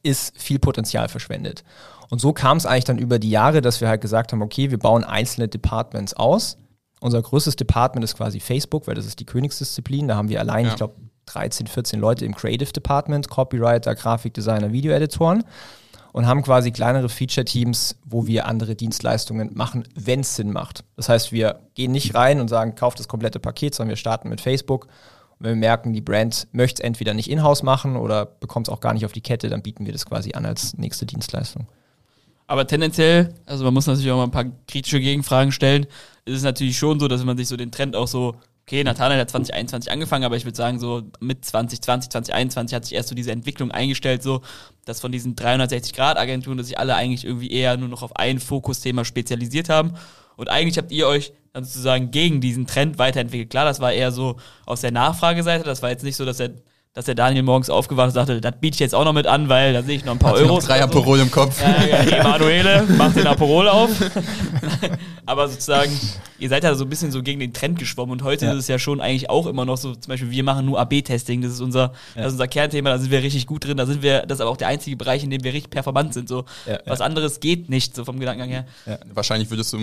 ist viel Potenzial verschwendet. Und so kam es eigentlich dann über die Jahre, dass wir halt gesagt haben, okay, wir bauen einzelne Departments aus. Unser größtes Department ist quasi Facebook, weil das ist die Königsdisziplin. Da haben wir allein, ja. ich glaube, 13, 14 Leute im Creative Department, Copywriter, Grafikdesigner, Videoeditoren und haben quasi kleinere Feature-Teams, wo wir andere Dienstleistungen machen, wenn es Sinn macht. Das heißt, wir gehen nicht rein und sagen, kauft das komplette Paket, sondern wir starten mit Facebook. Und wenn wir merken, die Brand möchte es entweder nicht in-house machen oder bekommt es auch gar nicht auf die Kette, dann bieten wir das quasi an als nächste Dienstleistung.
Aber tendenziell, also man muss natürlich auch mal ein paar kritische Gegenfragen stellen, ist es natürlich schon so, dass man sich so den Trend auch so, okay, Nathanael hat 2021 angefangen, aber ich würde sagen, so mit 2020, 2021 hat sich erst so diese Entwicklung eingestellt, so, dass von diesen 360-Grad-Agenturen, dass sich alle eigentlich irgendwie eher nur noch auf ein Fokusthema spezialisiert haben. Und eigentlich habt ihr euch dann sozusagen gegen diesen Trend weiterentwickelt. Klar, das war eher so aus der Nachfrageseite, das war jetzt nicht so, dass der dass der Daniel morgens aufgewacht und sagte, das biete ich jetzt auch noch mit an, weil da sehe ich noch ein paar Euros.
Drei
oder so.
Aperol im Kopf.
Ja, ja, Emanuele, mach den Aperol auf. Aber sozusagen, ihr seid ja so ein bisschen so gegen den Trend geschwommen und heute
Ja.
ist es ja schon eigentlich auch immer noch so, zum Beispiel, wir machen nur AB-Testing, das ist unser, das ist unser Kernthema, da sind wir richtig gut drin, da sind wir, das ist aber auch der einzige Bereich, in dem wir richtig performant sind. So.
Ja,
Was anderes geht nicht, so vom Gedankengang her.
Wahrscheinlich würdest du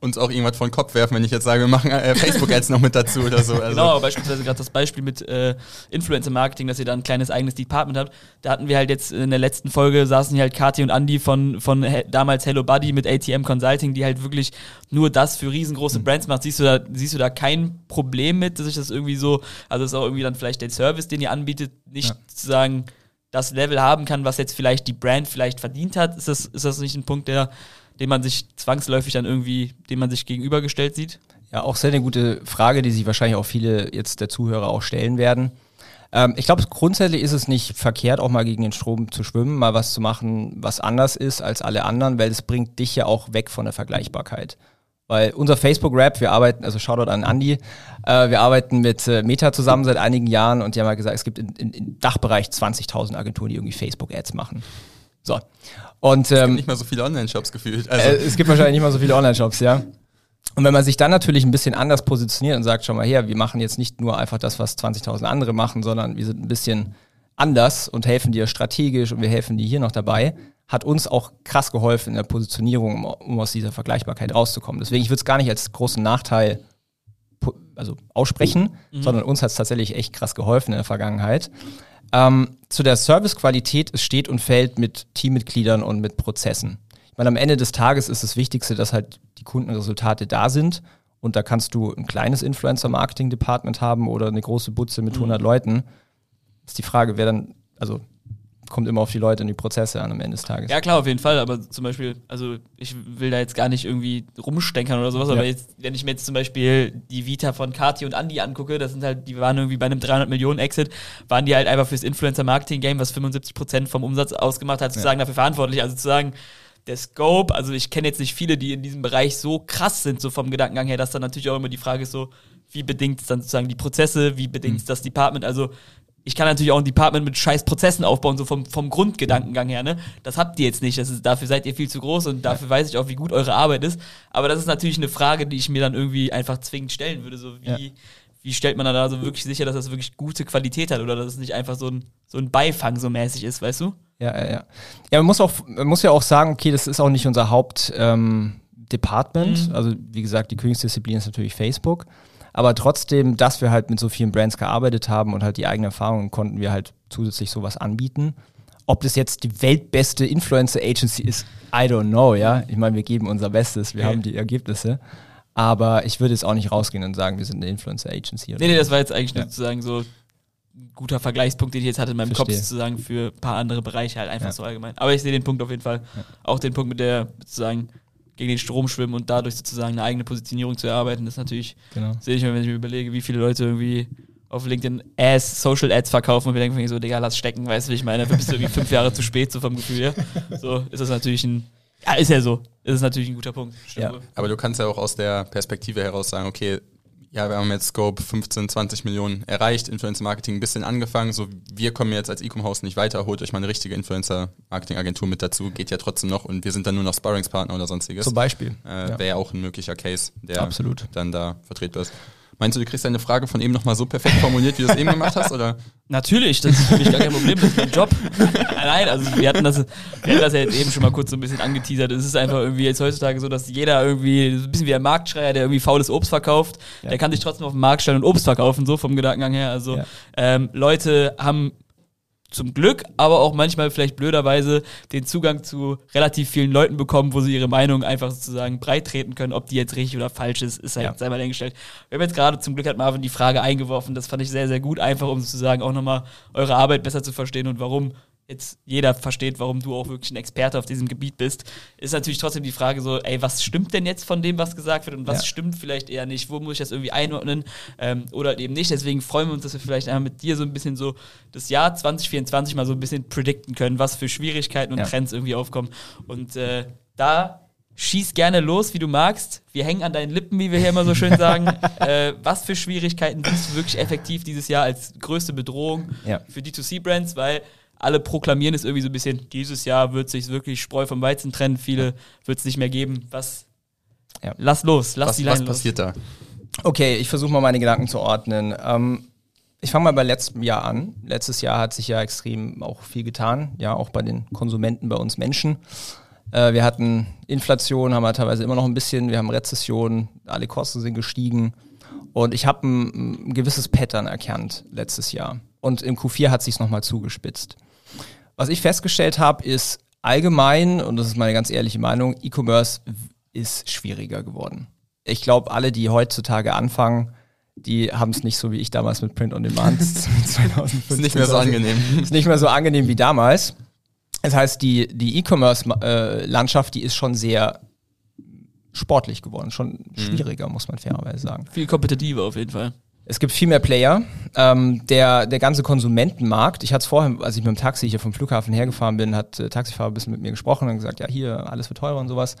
uns auch irgendwas vor den Kopf werfen, wenn ich jetzt sage, wir machen äh, Facebook-Ads noch mit dazu oder so. Also,
Genau, beispielsweise gerade das Beispiel mit äh, Influencer-Marketing, dass ihr da ein kleines eigenes Department habt. Da hatten wir halt jetzt in der letzten Folge, saßen hier halt Kathi und Andy von, von damals Hello Buddy mit ATM Consulting, die halt wirklich nur das für riesengroße Brands macht. Siehst du da, siehst du da kein Problem mit, dass ich das irgendwie so, also ist auch irgendwie dann vielleicht der Service, den ihr anbietet, nicht
Ja.
zu sagen, das Level haben kann, was jetzt vielleicht die Brand vielleicht verdient hat? Ist das, ist das nicht ein Punkt, der, den man sich zwangsläufig dann irgendwie, dem man sich gegenübergestellt sieht?
Ja, auch sehr eine gute Frage, die sich wahrscheinlich auch viele jetzt der Zuhörer auch stellen werden. Ähm, ich glaube, grundsätzlich ist es nicht verkehrt, auch mal gegen den Strom zu schwimmen, mal was zu machen, was anders ist als alle anderen, weil es bringt dich ja auch weg von der Vergleichbarkeit. Weil unser Facebook-Rap, wir arbeiten, also Shoutout an Andy, äh, wir arbeiten mit äh, Meta zusammen seit einigen Jahren und die haben halt gesagt, es gibt in, in, im Dachbereich 20.000 Agenturen, die irgendwie Facebook-Ads machen. So. Und ähm,
nicht mal so viele Online-Shops gefühlt. Also,
äh, es gibt wahrscheinlich nicht mal so viele Online-Shops, ja. Und wenn man sich dann natürlich ein bisschen anders positioniert und sagt, schau mal her, wir machen jetzt nicht nur einfach das, was 20.000 andere machen, sondern wir sind ein bisschen anders und helfen dir strategisch und wir helfen dir hier noch dabei, hat uns auch krass geholfen in der Positionierung, um, aus dieser Vergleichbarkeit rauszukommen. Deswegen, ich würde es gar nicht als großen Nachteil also aussprechen, sondern uns hat es tatsächlich echt krass geholfen in der Vergangenheit. Ähm, zu der Servicequalität, es steht und fällt mit Teammitgliedern und mit Prozessen. Meine, am Ende des Tages ist das Wichtigste, dass halt die Kundenresultate da sind. Und da kannst du ein kleines Influencer-Marketing-Department haben oder eine große Butze mit 100 Leuten. Ist die Frage, wer dann, also kommt immer auf die Leute und die Prozesse an am Ende des Tages.
Ja, klar, auf jeden Fall. Aber zum Beispiel, also ich will da jetzt gar nicht irgendwie rumstenkern oder sowas,
Ja.
aber jetzt, wenn ich mir jetzt zum Beispiel die Vita von Kati und Andy angucke, das sind halt, die waren irgendwie bei einem 300 Millionen Exit, waren die halt einfach fürs Influencer-Marketing-Game, was 75 Prozent vom Umsatz ausgemacht hat, sozusagen dafür verantwortlich. Also zu sagen, der Scope, also ich kenne jetzt nicht viele, die in diesem Bereich so krass sind, so vom Gedankengang her, dass dann natürlich auch immer die Frage ist so, wie bedingt es dann sozusagen die Prozesse, wie bedingt es das Department, also ich kann natürlich auch ein Department mit scheiß Prozessen aufbauen, so vom, vom Grundgedankengang her, ne? Das habt ihr jetzt nicht. Das ist, dafür seid ihr viel zu groß und dafür weiß ich auch, wie gut eure Arbeit ist. Aber das ist natürlich eine Frage, die ich mir dann irgendwie einfach zwingend stellen würde. So wie,
Ja.
wie stellt man dann da so wirklich sicher, dass das wirklich gute Qualität hat oder dass es nicht einfach so ein, so ein Beifang so mäßig ist, weißt du?
Ja, ja, ja. Ja, man muss, auch, man muss ja auch sagen, okay, das ist auch nicht unser Hauptdepartment. Ähm, Department. Also, wie gesagt, die Königsdisziplin ist natürlich Facebook. Aber trotzdem, dass wir halt mit so vielen Brands gearbeitet haben und halt die eigenen Erfahrungen, konnten wir halt zusätzlich sowas anbieten. Ob das jetzt die weltbeste Influencer-Agency ist, I don't know, ja. Ich meine, wir geben unser Bestes, wir
Ja.
haben die Ergebnisse. Aber ich würde jetzt auch nicht rausgehen und sagen, wir sind eine Influencer-Agency. oder
Nee, nee, das war jetzt eigentlich
Ja.
nur sozusagen so guter Vergleichspunkt, den ich jetzt hatte in meinem
Verstehe.
Kopf sozusagen für ein paar andere Bereiche halt einfach
Ja.
so allgemein. Aber ich sehe den Punkt auf jeden Fall. Auch den Punkt mit der sozusagen gegen den Strom schwimmen und dadurch sozusagen eine eigene Positionierung zu erarbeiten, das ist natürlich,
Genau.
sehe ich mir, wenn ich mir überlege, wie viele Leute irgendwie auf LinkedIn Ads, Social Ads verkaufen und wir denken so, Digga, lass stecken, weißt du, wie ich meine, bist du irgendwie fünf Jahre zu spät, so vom Gefühl her. So ist das natürlich ein, ja, ist ja so, ist es natürlich ein guter Punkt. Stimmt
Ja.
Aber du kannst ja auch aus der Perspektive heraus sagen, okay, ja, wir haben jetzt Scope 15, 20 Millionen erreicht, Influencer-Marketing ein bisschen angefangen, so wir kommen jetzt als E-Com-Haus nicht weiter, holt euch mal eine richtige Influencer-Marketing-Agentur mit dazu, geht ja trotzdem noch und wir sind dann nur noch Sparringspartner oder sonstiges.
Zum Beispiel.
Äh,
ja.
Wäre ja auch ein möglicher Case, der
Absolut.
dann da vertretbar ist. Meinst du, du kriegst deine Frage von eben nochmal so perfekt formuliert, wie du es eben gemacht hast? Oder?
Natürlich, das ist für mich gar kein Problem, das ist mein Job. Nein, also wir hatten, das, wir hatten das ja jetzt eben schon mal kurz so ein bisschen angeteasert. Es ist einfach irgendwie jetzt heutzutage so, dass jeder irgendwie, so ein bisschen wie ein Marktschreier, der irgendwie faules Obst verkauft,
Ja.
der kann sich trotzdem auf den Markt stellen und Obst verkaufen, so vom Gedankengang her. Also
Ja.
ähm, Leute haben zum Glück, aber auch manchmal vielleicht blöderweise den Zugang zu relativ vielen Leuten bekommen, wo sie ihre Meinung einfach sozusagen breit treten können. Ob die jetzt richtig oder falsch ist, ist halt
Ja.
sei mal dahingestellt. Wir haben jetzt gerade zum Glück hat Marvin die Frage eingeworfen. Das fand ich sehr, sehr gut, einfach um sozusagen auch nochmal eure Arbeit besser zu verstehen und warum jetzt jeder versteht, warum du auch wirklich ein Experte auf diesem Gebiet bist, ist natürlich trotzdem die Frage so, ey, was stimmt denn jetzt von dem, was gesagt wird und was
Ja.
stimmt vielleicht eher nicht? Wo muss ich das irgendwie einordnen ähm, oder eben nicht? Deswegen freuen wir uns, dass wir vielleicht einmal mit dir so ein bisschen so das Jahr 2024 mal so ein bisschen predikten können, was für Schwierigkeiten und
Ja.
Trends irgendwie aufkommen. Und äh, da schieß gerne los, wie du magst. Wir hängen an deinen Lippen, wie wir hier immer so schön sagen. äh, was für Schwierigkeiten siehst du wirklich effektiv dieses Jahr als größte Bedrohung
Ja.
für D2C-Brands? Weil alle proklamieren es irgendwie so ein bisschen, dieses Jahr wird sich wirklich Spreu vom Weizen trennen, viele wird es nicht mehr geben. Was?
Ja.
Lass los, lass
Was,
die
was
Leine los.
passiert da?
Okay, ich versuche mal meine Gedanken zu ordnen. Ähm, ich fange mal bei letztem Jahr an. Letztes Jahr hat sich ja extrem auch viel getan, ja, auch bei den Konsumenten, bei uns Menschen. Äh, wir hatten Inflation, haben wir teilweise immer noch ein bisschen, wir haben Rezession, alle Kosten sind gestiegen. Und ich habe ein, ein gewisses Pattern erkannt letztes Jahr. Und im Q4 hat sich nochmal zugespitzt. Was ich festgestellt habe, ist allgemein, und das ist meine ganz ehrliche Meinung, E-Commerce ist schwieriger geworden. Ich glaube, alle, die heutzutage anfangen, die haben es nicht so wie ich damals mit Print on Demand 2015.
Ist nicht mehr so angenehm.
Ist nicht mehr so angenehm wie damals. Das heißt, die, die E-Commerce-Landschaft, die ist schon sehr sportlich geworden, schon schwieriger, muss man fairerweise sagen.
Viel kompetitiver auf jeden Fall.
Es gibt viel mehr Player. Ähm, der, der ganze Konsumentenmarkt, ich hatte es vorher, als ich mit dem Taxi hier vom Flughafen hergefahren bin, hat der Taxifahrer ein bisschen mit mir gesprochen und gesagt, ja, hier, alles wird teurer und sowas.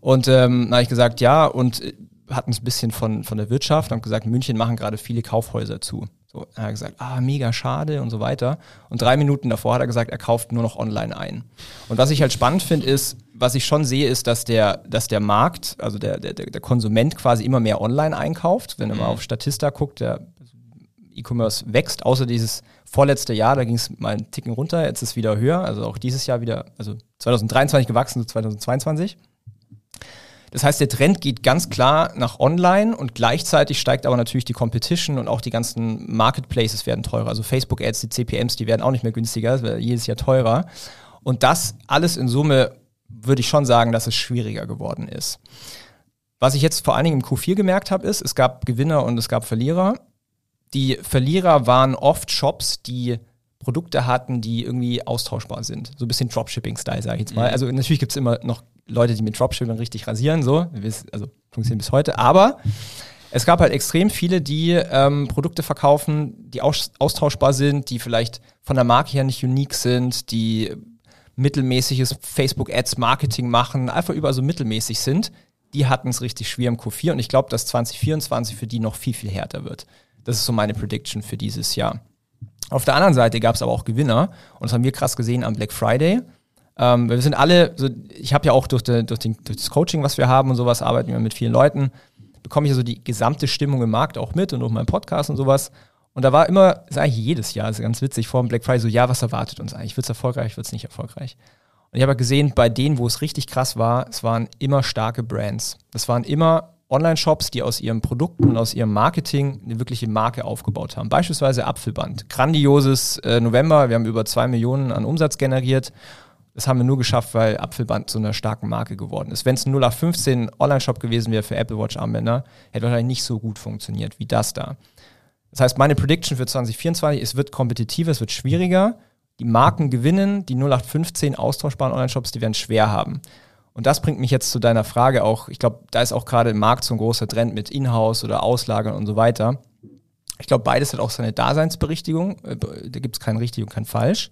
Und ähm, habe ich gesagt, ja, und äh, hatten es ein bisschen von, von der Wirtschaft und gesagt, München machen gerade viele Kaufhäuser zu. So, er hat gesagt, ah, mega schade und so weiter. Und drei Minuten davor hat er gesagt, er kauft nur noch online ein. Und was ich halt spannend finde, ist, was ich schon sehe, ist, dass der, dass der Markt, also der, der, der Konsument quasi immer mehr online einkauft. Wenn er mal auf Statista guckt, der E-Commerce wächst, außer dieses vorletzte Jahr, da ging es mal einen Ticken runter, jetzt ist es wieder höher, also auch dieses Jahr wieder, also 2023 gewachsen zu 2022. Das heißt, der Trend geht ganz klar nach online und gleichzeitig steigt aber natürlich die Competition und auch die ganzen Marketplaces werden teurer. Also Facebook-Ads, die CPMs, die werden auch nicht mehr günstiger, jedes Jahr teurer. Und das alles in Summe würde ich schon sagen, dass es schwieriger geworden ist. Was ich jetzt vor allen Dingen im Q4 gemerkt habe, ist, es gab Gewinner und es gab Verlierer. Die Verlierer waren oft Shops, die Produkte hatten, die irgendwie austauschbar sind. So ein bisschen Dropshipping-Style, sage ich jetzt mal. Also natürlich gibt es immer noch Leute, die mit Dropshipping richtig rasieren, so. Also funktionieren bis heute. Aber es gab halt extrem viele, die ähm, Produkte verkaufen, die aus austauschbar sind, die vielleicht von der Marke her nicht unique sind, die mittelmäßiges Facebook-Ads-Marketing machen, einfach überall so mittelmäßig sind. Die hatten es richtig schwer im Q4 und ich glaube, dass 2024 für die noch viel, viel härter wird. Das ist so meine Prediction für dieses Jahr. Auf der anderen Seite gab es aber auch Gewinner und das haben wir krass gesehen am Black Friday. Ähm, wir sind alle, so, ich habe ja auch durch, de, durch, den, durch das Coaching, was wir haben und sowas, arbeiten wir mit vielen Leuten, bekomme ich ja so die gesamte Stimmung im Markt auch mit und durch meinen Podcast und sowas. Und da war immer, das ist eigentlich jedes Jahr, das ist ganz witzig, vor dem Black Friday so, ja, was erwartet uns eigentlich? Wird es erfolgreich, wird es nicht erfolgreich? Und ich habe gesehen, bei denen, wo es richtig krass war, es waren immer starke Brands. Es waren immer Online-Shops, die aus ihren Produkten und aus ihrem Marketing eine wirkliche Marke aufgebaut haben. Beispielsweise Apfelband. Grandioses äh, November, wir haben über zwei Millionen an Umsatz generiert. Das haben wir nur geschafft, weil Apfelband zu einer starken Marke geworden ist. Wenn es ein 0815 Online-Shop gewesen wäre für Apple Watch Armbänder, hätte wahrscheinlich nicht so gut funktioniert wie das da. Das heißt, meine Prediction für 2024, es wird kompetitiver, es wird schwieriger. Die Marken gewinnen, die 0815 austauschbaren Online-Shops, die werden schwer haben. Und das bringt mich jetzt zu deiner Frage auch. Ich glaube, da ist auch gerade im Markt so ein großer Trend mit Inhouse oder Auslagern und so weiter. Ich glaube, beides hat auch seine Daseinsberechtigung. Äh, Da gibt es kein richtig und kein falsch.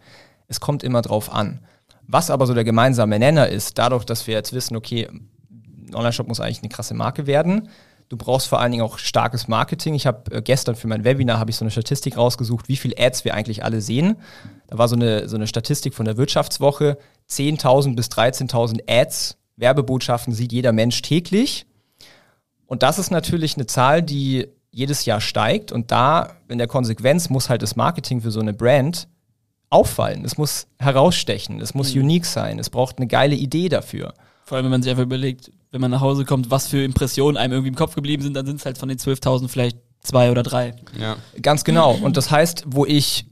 Es kommt immer drauf an. Was aber so der gemeinsame Nenner ist, dadurch, dass wir jetzt wissen, okay, ein Online-Shop muss eigentlich eine krasse Marke werden. Du brauchst vor allen Dingen auch starkes Marketing. Ich habe äh, gestern für mein Webinar habe ich so eine Statistik rausgesucht, wie viel Ads wir eigentlich alle sehen. Da war so eine, so eine Statistik von der Wirtschaftswoche. 10.000 bis 13.000 Ads, Werbebotschaften sieht jeder Mensch täglich. Und das ist natürlich eine Zahl, die jedes Jahr steigt. Und da, in der Konsequenz, muss halt das Marketing für so eine Brand auffallen. Es muss herausstechen. Es muss unique sein. Es braucht eine geile Idee dafür.
Vor allem, wenn man sich einfach überlegt, wenn man nach Hause kommt, was für Impressionen einem irgendwie im Kopf geblieben sind, dann sind es halt von den 12.000 vielleicht zwei oder drei.
Ja.
Ganz genau. Und das heißt, wo ich,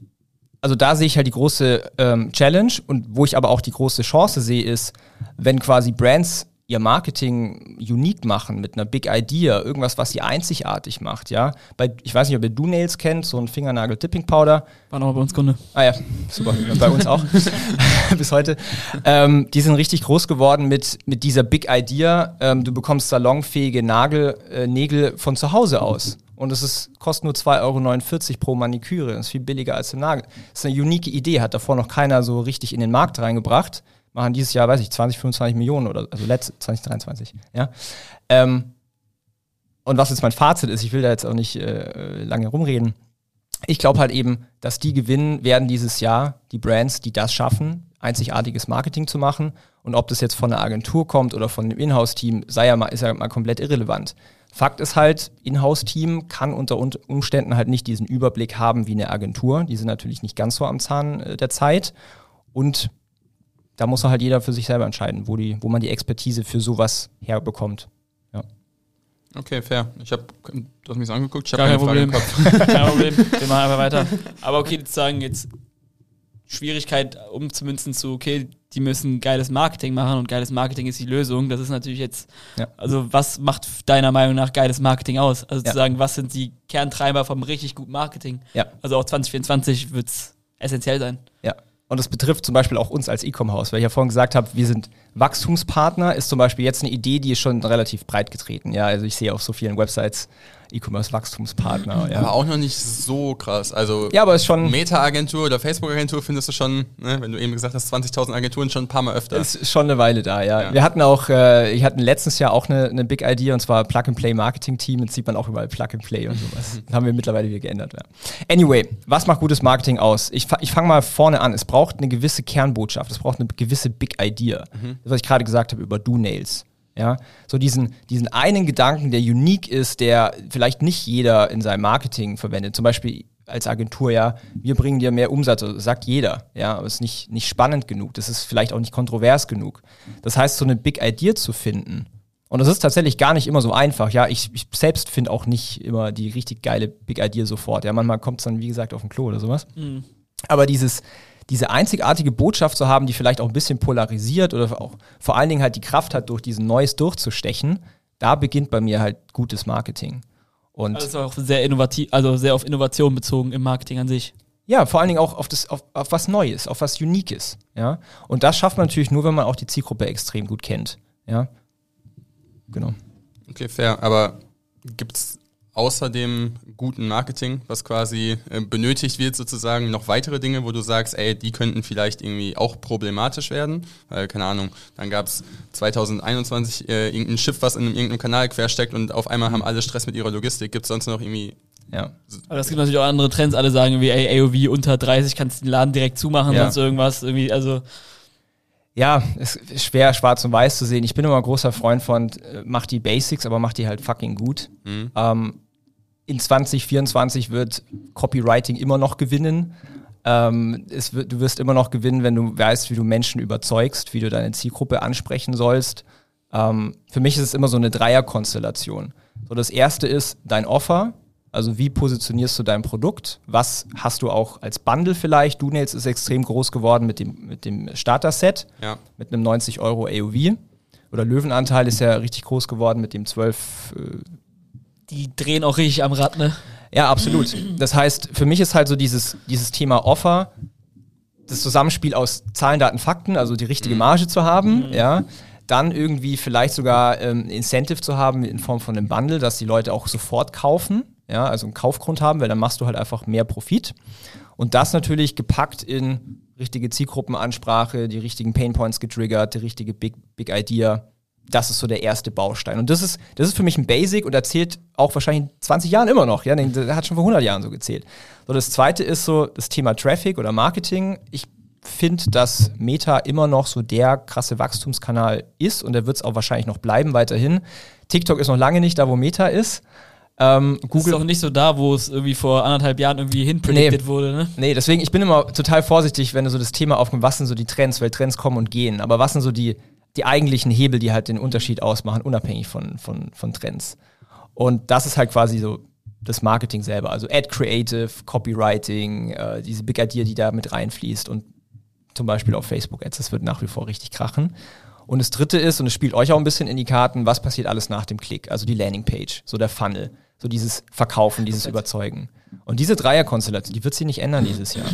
also da sehe ich halt die große ähm, Challenge und wo ich aber auch die große Chance sehe, ist, wenn quasi Brands ihr Marketing unique machen mit einer Big Idea, irgendwas, was sie einzigartig macht, ja. Bei, ich weiß nicht, ob ihr Do-Nails kennt, so ein Fingernagel-Dipping-Powder.
War noch bei uns Kunde.
Ah ja, super, bei uns auch. Bis heute. Ähm, die sind richtig groß geworden mit, mit dieser Big Idea. Ähm, du bekommst salonfähige Nagel, äh, Nägel von zu Hause aus. Und es ist, kostet nur 2,49 Euro pro Maniküre. Das ist viel billiger als der Nagel. Das ist eine unique Idee, hat davor noch keiner so richtig in den Markt reingebracht. Machen dieses Jahr, weiß ich, 20, 25 Millionen oder also letzt 2023. Ja. Ähm, und was jetzt mein Fazit ist, ich will da jetzt auch nicht äh, lange rumreden. Ich glaube halt eben, dass die gewinnen werden dieses Jahr, die Brands, die das schaffen, einzigartiges Marketing zu machen. Und ob das jetzt von einer Agentur kommt oder von einem Inhouse-Team, sei ja mal, ist ja mal komplett irrelevant. Fakt ist halt, Inhouse-Team kann unter Umständen halt nicht diesen Überblick haben wie eine Agentur. Die sind natürlich nicht ganz so am Zahn äh, der Zeit. Und da muss halt jeder für sich selber entscheiden, wo, die, wo man die Expertise für sowas herbekommt. Ja.
Okay, fair. Ich habe, du hast mich so angeguckt, ich
habe
keine
Problem.
Frage im Kopf.
Kein Problem. Wir machen einfach weiter. Aber okay, sozusagen jetzt Schwierigkeit umzumünzen zu, okay, die müssen geiles Marketing machen und geiles Marketing ist die Lösung. Das ist natürlich jetzt,
Ja.
also was macht deiner Meinung nach geiles Marketing aus? Also
Ja.
zu sagen, was sind die Kerntreiber vom richtig guten Marketing?
Ja.
Also auch 2024 wird es essentiell sein.
Ja. Und das betrifft zum Beispiel auch uns als E-Com-Haus, weil ich ja vorhin gesagt habe, wir sind Wachstumspartner, ist zum Beispiel jetzt eine Idee, die ist schon relativ breit getreten. Ja, also ich sehe auf so vielen Websites E-Commerce-Wachstumspartner. Ja.
Aber auch noch nicht so krass. Also
ja, aber ist schon,
Meta-Agentur oder Facebook-Agentur findest du schon, ne, wenn du eben gesagt hast, 20.000 Agenturen schon ein paar Mal öfter.
ist schon eine Weile da, ja.
Ja.
Wir hatten auch, äh, ich hatten letztes Jahr auch eine, eine Big Idea und zwar Plug-and-Play-Marketing-Team. Jetzt sieht man auch überall Plug-and-Play und sowas. Das haben wir mittlerweile wieder geändert, ja. Anyway, was macht gutes Marketing aus? Ich, fa- ich fange mal vorne an. Es braucht eine gewisse Kernbotschaft. Es braucht eine gewisse Big Idea. Das, was ich gerade gesagt habe über Do-Nails. Ja, so diesen, diesen einen Gedanken, der unique ist, der vielleicht nicht jeder in seinem Marketing verwendet. Zum Beispiel als Agentur, ja, wir bringen dir mehr Umsatz, also sagt jeder, ja, aber es ist nicht, nicht spannend genug. Das ist vielleicht auch nicht kontrovers genug. Das heißt, so eine Big Idea zu finden, und das ist tatsächlich gar nicht immer so einfach. Ja, ich, ich selbst finde auch nicht immer die richtig geile Big Idea sofort. Ja, manchmal kommt es dann, wie gesagt, auf den Klo oder sowas. Aber dieses, diese einzigartige Botschaft zu haben, die vielleicht auch ein bisschen polarisiert oder auch vor allen Dingen halt die Kraft hat, durch diesen Neues durchzustechen, da beginnt bei mir halt gutes Marketing. Und
Also ist auch sehr innovativ, also sehr auf Innovation bezogen im Marketing an sich.
ja, vor allen Dingen auch auf, das, auf, auf was Neues, auf was Uniques. Ja? Und das schafft man natürlich nur, wenn man auch die Zielgruppe extrem gut kennt. Ja, genau.
Okay, fair. Aber gibt es außer dem guten Marketing, was quasi äh, benötigt wird sozusagen, noch weitere Dinge, wo du sagst, ey, die könnten vielleicht irgendwie auch problematisch werden? Weil, keine Ahnung, dann gab es 2021 äh, irgendein Schiff, was in irgendeinem Kanal quersteckt und auf einmal haben alle Stress mit ihrer Logistik. Gibt es sonst noch irgendwie...
Ja.
Aber es gibt natürlich auch andere Trends. Alle sagen wie, ey, AOV unter 30 kannst du den Laden direkt zumachen,
Ja.
sonst irgendwas. Irgendwie, also
Ja, es ist schwer, schwarz und weiß zu sehen. Ich bin immer ein großer Freund von, äh, mach die Basics, aber mach die halt fucking gut. Ähm, in 2024 wird Copywriting immer noch gewinnen. Ähm, wird, du wirst immer noch gewinnen, wenn du weißt, wie du Menschen überzeugst, wie du deine Zielgruppe ansprechen sollst. Ähm, für mich ist es immer so eine Dreierkonstellation. So, das erste ist dein Offer. Also wie positionierst du dein Produkt? Was hast du auch als Bundle vielleicht? Donails ist extrem groß geworden mit dem, mit dem Starter-Set
Ja.
mit einem 90 Euro AOV. Oder Löwenanteil ist ja richtig groß geworden mit dem 12.
Die drehen auch richtig am Rad, ne?
ja, absolut. Das heißt, für mich ist halt so dieses, dieses Thema Offer, das Zusammenspiel aus Zahlen, Daten, Fakten, also die richtige Marge zu haben, ja. Dann irgendwie vielleicht sogar ähm, Incentive zu haben in Form von einem Bundle, dass die Leute auch sofort kaufen, ja, also einen Kaufgrund haben, weil dann machst du halt einfach mehr Profit. Und das natürlich gepackt in richtige Zielgruppenansprache, die richtigen Painpoints getriggert, die richtige Big, Big Idea. Das ist so der erste Baustein. Und das ist, das ist für mich ein Basic und erzählt auch wahrscheinlich in 20 Jahren immer noch. Ja, der hat schon vor 100 Jahren so gezählt. So, das zweite ist so das Thema Traffic oder Marketing. Ich finde, dass Meta immer noch so der krasse Wachstumskanal ist und der wird es auch wahrscheinlich noch bleiben weiterhin. TikTok ist noch lange nicht da, wo Meta ist. Ähm,
Google ist auch nicht so da, wo es irgendwie vor anderthalb Jahren irgendwie hinpredicted
Nee.
wurde, ne?
Nee, deswegen, ich bin immer total vorsichtig, wenn du so das Thema aufkommst, was sind so die Trends, weil Trends kommen und gehen, aber was sind so die, die eigentlichen Hebel, die halt den Unterschied ausmachen, unabhängig von, von, von Trends. Und das ist halt quasi so das Marketing selber, also Ad Creative, Copywriting, äh, diese Big Idea, die da mit reinfließt und zum Beispiel auf Facebook Ads, das wird nach wie vor richtig krachen. Und das dritte ist, und es spielt euch auch ein bisschen in die Karten, was passiert alles nach dem Klick, also die Landingpage, so der Funnel, so dieses Verkaufen, dieses Überzeugen. Und diese Dreierkonstellation, die wird sich nicht ändern dieses Jahr.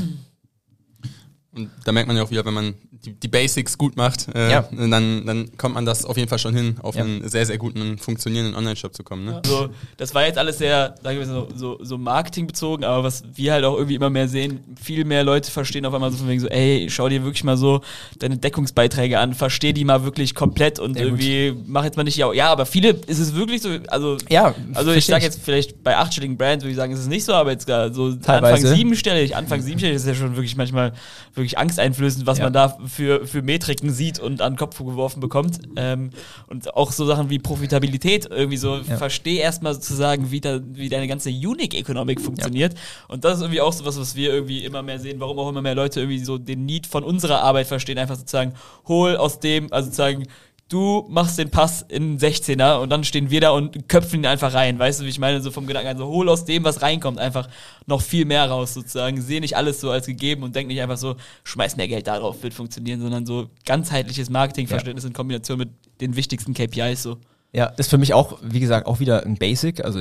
Und da merkt man ja auch wieder, wenn man die, die Basics gut macht, äh,
Ja.
dann, dann kommt man das auf jeden Fall schon hin, auf
Ja.
einen sehr, sehr guten, funktionierenden Online-Shop zu kommen. Ne?
So, das war jetzt alles sehr, sagen wir so, so, so marketingbezogen, aber was wir halt auch irgendwie immer mehr sehen, viel mehr Leute verstehen auf einmal so von wegen so, ey, schau dir wirklich mal so deine Deckungsbeiträge an, versteh die mal wirklich komplett und
Sehr gut.
irgendwie mach jetzt mal nicht, ja, ja, aber viele ist es wirklich so, also,
Ja,
also ich sag jetzt vielleicht bei achtstelligen Brands würde ich sagen, ist es nicht so, aber jetzt so
Teilweise.
Anfang siebenstellig, Anfang siebenstellig ist ja schon wirklich manchmal wirklich angsteinflößend, was
Ja.
man da für, für Metriken sieht und an den Kopf geworfen bekommt. Ähm, und auch so Sachen wie Profitabilität irgendwie so,
Ja.
versteh erstmal sozusagen, wie, da, wie deine ganze Unique Economic funktioniert. Und das ist irgendwie auch so was, was wir irgendwie immer mehr sehen, warum auch immer mehr Leute irgendwie so den Need von unserer Arbeit verstehen, einfach sozusagen, hol aus dem, also sozusagen, du machst den Pass in 16er und dann stehen wir da und köpfen ihn einfach rein. Weißt du, wie ich meine? So vom Gedanken, also hol aus dem, was reinkommt, einfach noch viel mehr raus sozusagen. Sehe nicht alles so als gegeben und denk nicht einfach so, schmeiß mehr Geld darauf, wird funktionieren, sondern so ganzheitliches Marketingverständnis in Kombination mit den wichtigsten KPIs so.
Ja, ist für mich auch, wie gesagt, auch wieder ein Basic, also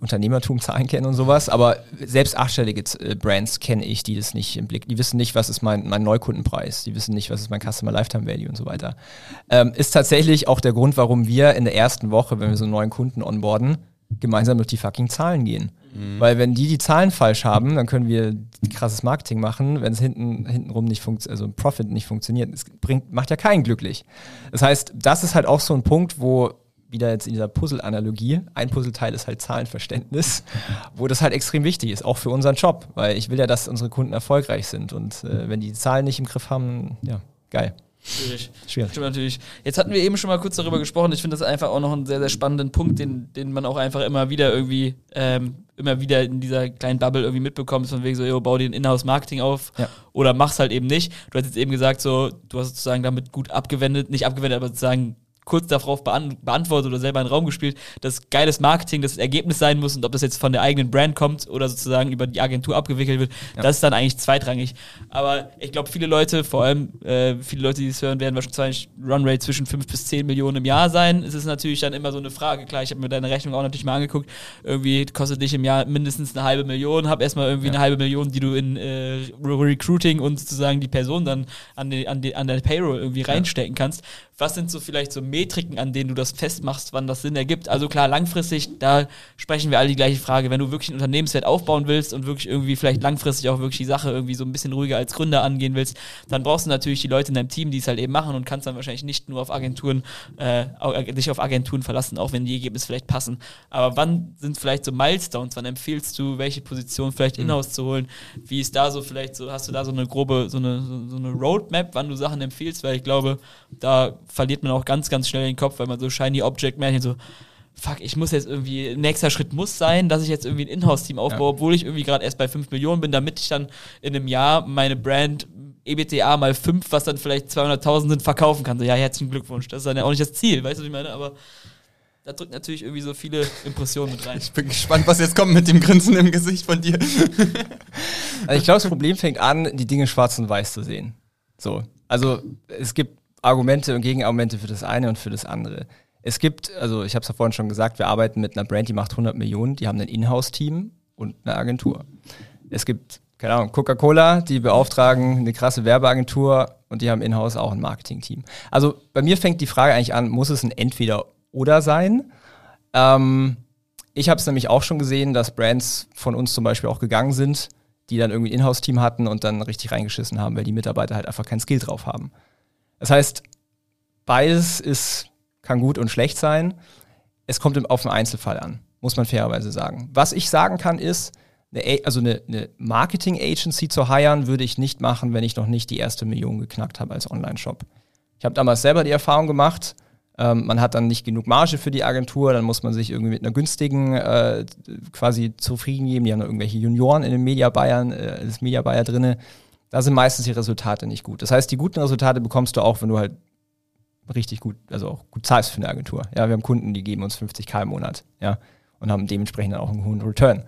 Unternehmertum, Zahlen kennen und sowas, aber selbst achtstellige äh, Brands kenne ich, die das nicht im Blick, die wissen nicht, was ist mein, mein Neukundenpreis, die wissen nicht, was ist mein Customer Lifetime Value und so weiter. Ähm, ist tatsächlich auch der Grund, warum wir in der ersten Woche, wenn wir so einen neuen Kunden onboarden, gemeinsam durch die fucking Zahlen gehen. Weil wenn die die Zahlen falsch haben, dann können wir krasses Marketing machen, wenn es hinten hintenrum nicht funktioniert, also Profit nicht funktioniert, es bringt macht ja keinen glücklich. Das heißt, das ist halt auch so ein Punkt, wo wieder jetzt in dieser Puzzle-Analogie, ein Puzzleteil ist halt Zahlenverständnis, wo das halt extrem wichtig ist, auch für unseren Job, weil ich will ja, dass unsere Kunden erfolgreich sind und äh, wenn die die Zahlen nicht im Griff haben, ja, geil.
Schwierig.
Schwierig.
Stimmt natürlich. Jetzt hatten wir eben schon mal kurz darüber gesprochen. Ich finde das einfach auch noch einen sehr, sehr spannenden Punkt, den, den man auch einfach immer wieder irgendwie, ähm, immer wieder in dieser kleinen Bubble irgendwie mitbekommt, von wegen so, yo, bau dir ein Inhouse-Marketing auf
Ja.
oder mach's halt eben nicht. Du hast jetzt eben gesagt, so, du hast sozusagen damit gut abgewendet, nicht abgewendet, aber sozusagen kurz darauf beant beantwortet oder selber in den Raum gespielt, dass geiles Marketing das Ergebnis sein muss und ob das jetzt von der eigenen Brand kommt oder sozusagen über die Agentur abgewickelt wird, das ist dann eigentlich zweitrangig. Aber ich glaube, viele Leute, vor allem äh, viele Leute, die es hören, werden wahrscheinlich Runrate zwischen 5 bis 10 Millionen im Jahr sein. Es ist natürlich dann immer so eine Frage. Klar, ich habe mir deine Rechnung auch natürlich mal angeguckt. Irgendwie kostet dich im Jahr mindestens eine halbe Million. Hab erstmal irgendwie eine halbe Million, die du in äh, Re- Recruiting und sozusagen die Person dann an, die, an, die, an deine Payroll irgendwie reinstecken kannst. Was sind so vielleicht so Metriken, an denen du das festmachst, wann das Sinn ergibt? Also klar, langfristig, da sprechen wir alle die gleiche Frage. Wenn du wirklich ein Unternehmenswert aufbauen willst und wirklich irgendwie vielleicht langfristig auch wirklich die Sache irgendwie so ein bisschen ruhiger als Gründer angehen willst, dann brauchst du natürlich die Leute in deinem Team, die es halt eben machen und kannst dann wahrscheinlich nicht nur auf Agenturen, äh, äh, dich auf Agenturen verlassen, auch wenn die Ergebnisse vielleicht passen. Aber wann sind vielleicht so Milestones? Wann empfiehlst du, welche Position vielleicht in-house zu holen? Wie ist da so vielleicht so, hast du da so eine grobe, so eine, so, so eine Roadmap, wann du Sachen empfiehlst? Weil ich glaube, da verliert man auch ganz, ganz schnell den Kopf, weil man so Shiny Object Märchen so, fuck, ich muss jetzt irgendwie, nächster Schritt muss sein, dass ich jetzt irgendwie ein Inhouse-Team aufbaue, obwohl ich irgendwie gerade erst bei 5 Millionen bin, damit ich dann in einem Jahr meine Brand EBTA mal 5, was dann vielleicht 200.000 sind, verkaufen kann. So, ja, herzlichen Glückwunsch. Das ist dann ja auch nicht das Ziel, weißt du, was ich meine? Aber da drückt natürlich irgendwie so viele Impressionen mit rein.
Ich bin gespannt, was jetzt kommt mit dem Grinsen im Gesicht von dir.
Also ich glaube, das Problem fängt an, die Dinge schwarz und weiß zu sehen. So. Also es gibt Argumente und Gegenargumente für das eine und für das andere. Es gibt, also ich habe es ja vorhin schon gesagt, wir arbeiten mit einer Brand, die macht 100 Millionen, die haben ein Inhouse-Team und eine Agentur. Es gibt, keine Ahnung, Coca-Cola, die beauftragen eine krasse Werbeagentur und die haben in-house auch ein Marketing-Team. Also bei mir fängt die Frage eigentlich an, muss es ein Entweder-Oder sein? Ähm, ich habe es nämlich auch schon gesehen, dass Brands von uns zum Beispiel auch gegangen sind, die dann irgendwie ein Inhouse-Team hatten und dann richtig reingeschissen haben, weil die Mitarbeiter halt einfach kein Skill drauf haben. Das heißt, beides ist, kann gut und schlecht sein. Es kommt auf den Einzelfall an, muss man fairerweise sagen. Was ich sagen kann ist, eine, also eine, eine Marketing-Agency zu hiren, würde ich nicht machen, wenn ich noch nicht die erste Million geknackt habe als Online-Shop. Ich habe damals selber die Erfahrung gemacht, ähm, man hat dann nicht genug Marge für die Agentur, dann muss man sich irgendwie mit einer günstigen äh, quasi zufrieden geben. Die haben irgendwelche Junioren in den Media Bayern, äh, das Media Bayer drinne. Da sind meistens die Resultate nicht gut. Das heißt, die guten Resultate bekommst du auch, wenn du halt richtig gut, also auch gut zahlst für eine Agentur. Ja, wir haben Kunden, die geben uns 50k im Monat, ja, und haben dementsprechend dann auch einen hohen Return.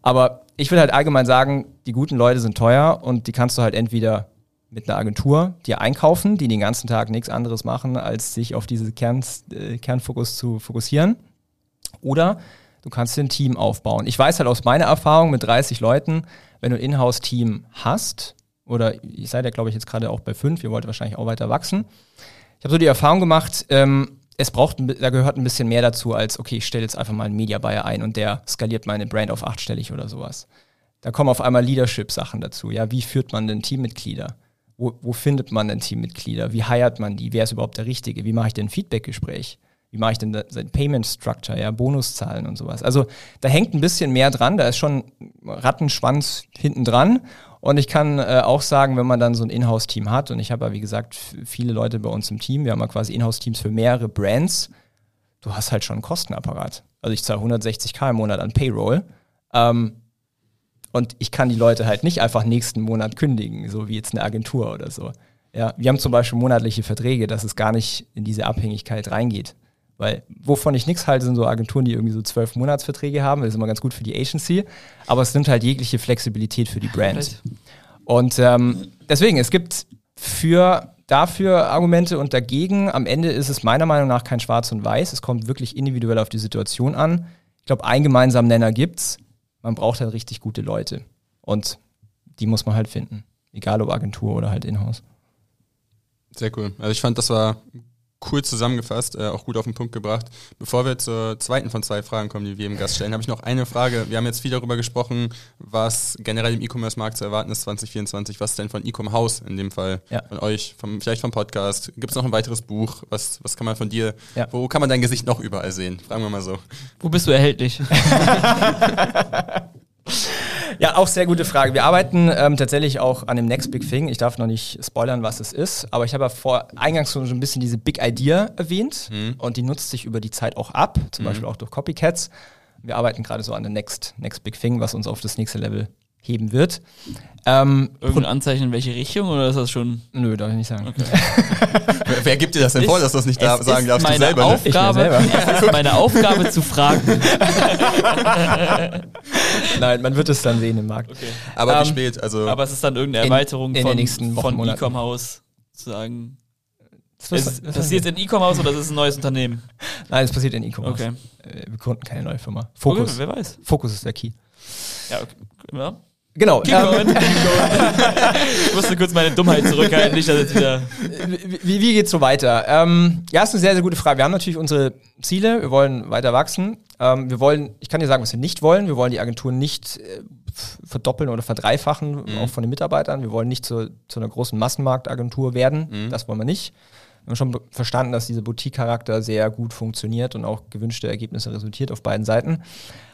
Aber ich will halt allgemein sagen, die guten Leute sind teuer und die kannst du halt entweder mit einer Agentur dir einkaufen, die den ganzen Tag nichts anderes machen, als sich auf diese Kern, äh, Kernfokus zu fokussieren. Oder du kannst dir ein Team aufbauen. Ich weiß halt aus meiner Erfahrung mit 30 Leuten, wenn du ein Inhouse-Team hast oder ihr seid ja, glaube ich, jetzt gerade auch bei fünf, ihr wollt wahrscheinlich auch weiter wachsen. Ich habe so die Erfahrung gemacht, ähm, es braucht, da gehört ein bisschen mehr dazu als, okay, ich stelle jetzt einfach mal einen Media Buyer ein und der skaliert meine Brand auf achtstellig oder sowas. Da kommen auf einmal Leadership-Sachen dazu. Ja, wie führt man denn Teammitglieder? Wo, wo findet man denn Teammitglieder? Wie heiert man die? Wer ist überhaupt der Richtige? Wie mache ich denn ein Feedback-Gespräch? Wie mache ich denn sein Payment Structure, ja, Bonuszahlen und sowas? Also da hängt ein bisschen mehr dran, da ist schon Rattenschwanz hinten dran. Und ich kann äh, auch sagen, wenn man dann so ein Inhouse-Team hat, und ich habe ja, wie gesagt, viele Leute bei uns im Team, wir haben ja quasi Inhouse-Teams für mehrere Brands, du hast halt schon einen Kostenapparat. Also ich zahle 160k im Monat an Payroll. Ähm, und ich kann die Leute halt nicht einfach nächsten Monat kündigen, so wie jetzt eine Agentur oder so. Ja, wir haben zum Beispiel monatliche Verträge, dass es gar nicht in diese Abhängigkeit reingeht. Weil wovon ich nichts halte, sind so Agenturen, die irgendwie so zwölf Monatsverträge haben. Das ist immer ganz gut für die Agency. Aber es nimmt halt jegliche Flexibilität für die Brand. Und ähm, deswegen, es gibt für dafür Argumente und dagegen. Am Ende ist es meiner Meinung nach kein Schwarz und Weiß. Es kommt wirklich individuell auf die Situation an. Ich glaube, einen gemeinsamen Nenner gibt's. Man braucht halt richtig gute Leute. Und die muss man halt finden. Egal ob Agentur oder halt Inhouse.
Sehr cool. Also ich fand, das war cool zusammengefasst, äh, auch gut auf den Punkt gebracht. Bevor wir zur zweiten von zwei Fragen kommen, die wir im Gast stellen, habe ich noch eine Frage. Wir haben jetzt viel darüber gesprochen, was generell im E-Commerce-Markt zu erwarten ist 2024. Was denn von E-Com House in dem Fall, ja. von euch, vom, vielleicht vom Podcast? Gibt es noch ein weiteres Buch? Was, was kann man von dir, ja. wo kann man dein Gesicht noch überall sehen? Fragen wir mal so.
Wo bist du erhältlich?
Ja, auch sehr gute Frage. Wir arbeiten ähm, tatsächlich auch an dem Next Big Thing. Ich darf noch nicht spoilern, was es ist, aber ich habe ja vor eingangs schon so ein bisschen diese Big Idea erwähnt mhm. und die nutzt sich über die Zeit auch ab, zum mhm. Beispiel auch durch Copycats. Wir arbeiten gerade so an der Next, Next Big Thing, was uns auf das nächste Level heben wird.
Ähm, Irgendein Anzeichen in welche Richtung oder ist das schon?
Nö, darf ich nicht sagen. Okay.
wer, wer, gibt dir das denn vor, dass du das nicht da sagen darfst?
Meine
du selber,
ne? Aufgabe, ne? Es ist meine Aufgabe zu fragen.
Nein, man wird es dann sehen im Markt. Okay.
Aber um, wie ähm, spät? Also
aber es ist dann irgendeine Erweiterung in, in von, von E-Com House zu sagen. Es passiert in E-Com House oder ist es ein neues Unternehmen?
Nein, es passiert in E-Com House. Okay. Äh, wir gründen keine neue Firma. Fokus. Okay,
wer weiß.
Fokus ist der Key.
Ja, okay. Ja.
Genau.
Ähm, ich musste kurz meine Dummheit zurückhalten, nicht, dass jetzt wieder.
Wie, wie geht's so weiter? Ähm, ja, ist eine sehr, sehr gute Frage. Wir haben natürlich unsere Ziele. Wir wollen weiter wachsen. Ähm, wir wollen, ich kann dir sagen, was wir nicht wollen. Wir wollen die Agentur nicht äh, verdoppeln oder verdreifachen, mhm. auch von den Mitarbeitern. Wir wollen nicht zu, zu einer großen Massenmarktagentur werden. Mhm. Das wollen wir nicht. Wir haben schon verstanden, dass dieser Boutique-Charakter sehr gut funktioniert und auch gewünschte Ergebnisse resultiert auf beiden Seiten.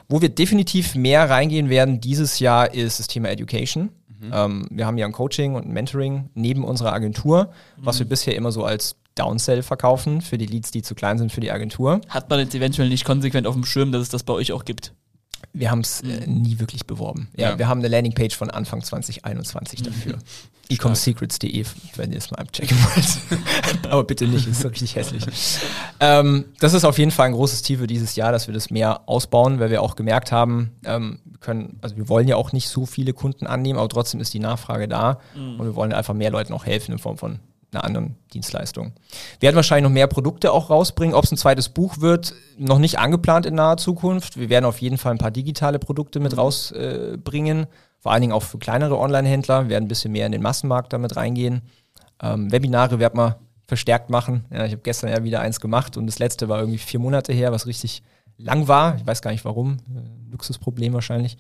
Wo wir definitiv mehr reingehen werden dieses Jahr ist das Thema Education. Mhm. Ähm, wir haben ja ein Coaching und ein Mentoring neben unserer Agentur, mhm. was wir bisher immer so als Downsell verkaufen für die Leads, die zu klein sind für die Agentur.
Hat man jetzt eventuell nicht konsequent auf dem Schirm, dass es das bei euch auch gibt?
Wir haben es äh, mhm. nie wirklich beworben. Ja, ja, wir haben eine Landingpage von Anfang 2021 mhm. dafür. ecomsecrets.de, wenn ihr es mal abchecken wollt. Aber bitte nicht, ist richtig hässlich. Ähm, das ist auf jeden Fall ein großes Ziel für dieses Jahr, dass wir das mehr ausbauen, weil wir auch gemerkt haben, ähm, wir können, also wir wollen ja auch nicht so viele Kunden annehmen, aber trotzdem ist die Nachfrage da mhm. und wir wollen einfach mehr Leuten auch helfen in Form von einer anderen Dienstleistung. Wir werden wahrscheinlich noch mehr Produkte auch rausbringen. Ob es ein zweites Buch wird, noch nicht angeplant in naher Zukunft. Wir werden auf jeden Fall ein paar digitale Produkte mit mhm. rausbringen. Äh, Vor allen Dingen auch für kleinere Online-Händler. Wir werden ein bisschen mehr in den Massenmarkt damit reingehen. Ähm, Webinare werden wir verstärkt machen. Ja, ich habe gestern ja wieder eins gemacht und das letzte war irgendwie vier Monate her, was richtig lang war. Ich weiß gar nicht warum. Äh, Luxusproblem wahrscheinlich.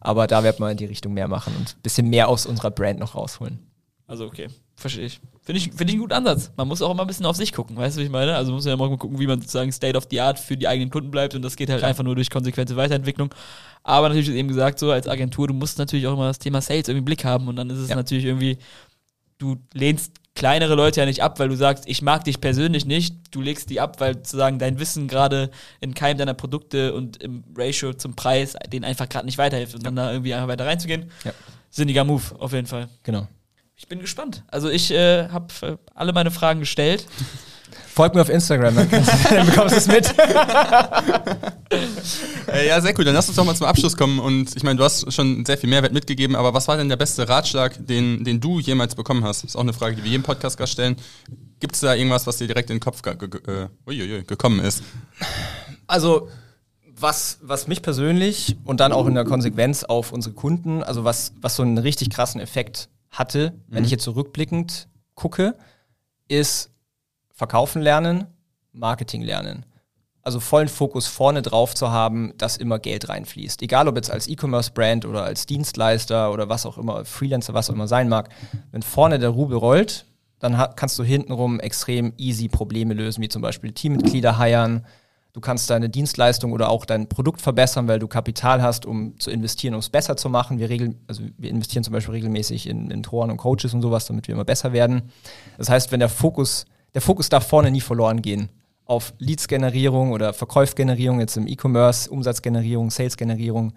Aber da werden wir in die Richtung mehr machen und ein bisschen mehr aus unserer Brand noch rausholen.
Also okay, verstehe ich. Finde ich, find ich einen guten Ansatz. Man muss auch immer ein bisschen auf sich gucken, weißt du, wie ich meine? Also man muss ja immer mal gucken, wie man sozusagen State of the Art für die eigenen Kunden bleibt und das geht halt einfach nur durch konsequente Weiterentwicklung. Aber natürlich ist eben gesagt, so als Agentur, du musst natürlich auch immer das Thema Sales irgendwie im Blick haben und dann ist es ja. natürlich irgendwie, du lehnst kleinere Leute ja nicht ab, weil du sagst, ich mag dich persönlich nicht. Du legst die ab, weil sozusagen dein Wissen gerade in keinem deiner Produkte und im Ratio zum Preis denen einfach gerade nicht weiterhilft und ja. dann da irgendwie einfach weiter reinzugehen. Ja. Sinniger Move, auf jeden Fall.
Genau.
Ich bin gespannt. Also ich äh, habe äh, alle meine Fragen gestellt.
Folgt mir auf Instagram, dann, dann bekommst du es mit.
äh, ja, sehr cool. Dann lass uns doch mal zum Abschluss kommen. Und ich meine, du hast schon sehr viel Mehrwert mitgegeben, aber was war denn der beste Ratschlag, den, den du jemals bekommen hast? Das ist auch eine Frage, die wir jedem Podcast stellen. Gibt es da irgendwas, was dir direkt in den Kopf ge ge äh, gekommen ist?
Also, was, was mich persönlich und dann auch in der Konsequenz auf unsere Kunden, also was, was so einen richtig krassen Effekt hatte, wenn ich jetzt zurückblickend so gucke, ist verkaufen lernen, Marketing lernen. Also vollen Fokus vorne drauf zu haben, dass immer Geld reinfließt. Egal ob jetzt als E-Commerce-Brand oder als Dienstleister oder was auch immer, Freelancer, was auch immer sein mag. Wenn vorne der Rubel rollt, dann kannst du hintenrum extrem easy Probleme lösen, wie zum Beispiel Teammitglieder heiern. Du kannst deine Dienstleistung oder auch dein Produkt verbessern, weil du Kapital hast, um zu investieren, um es besser zu machen. Wir, regel, also wir investieren zum Beispiel regelmäßig in Mentoren und Coaches und sowas, damit wir immer besser werden. Das heißt, wenn der Fokus, der Fokus darf vorne nie verloren gehen auf Leads-Generierung oder Verkaufsgenerierung, jetzt im E-Commerce, Umsatzgenerierung, Sales-Generierung.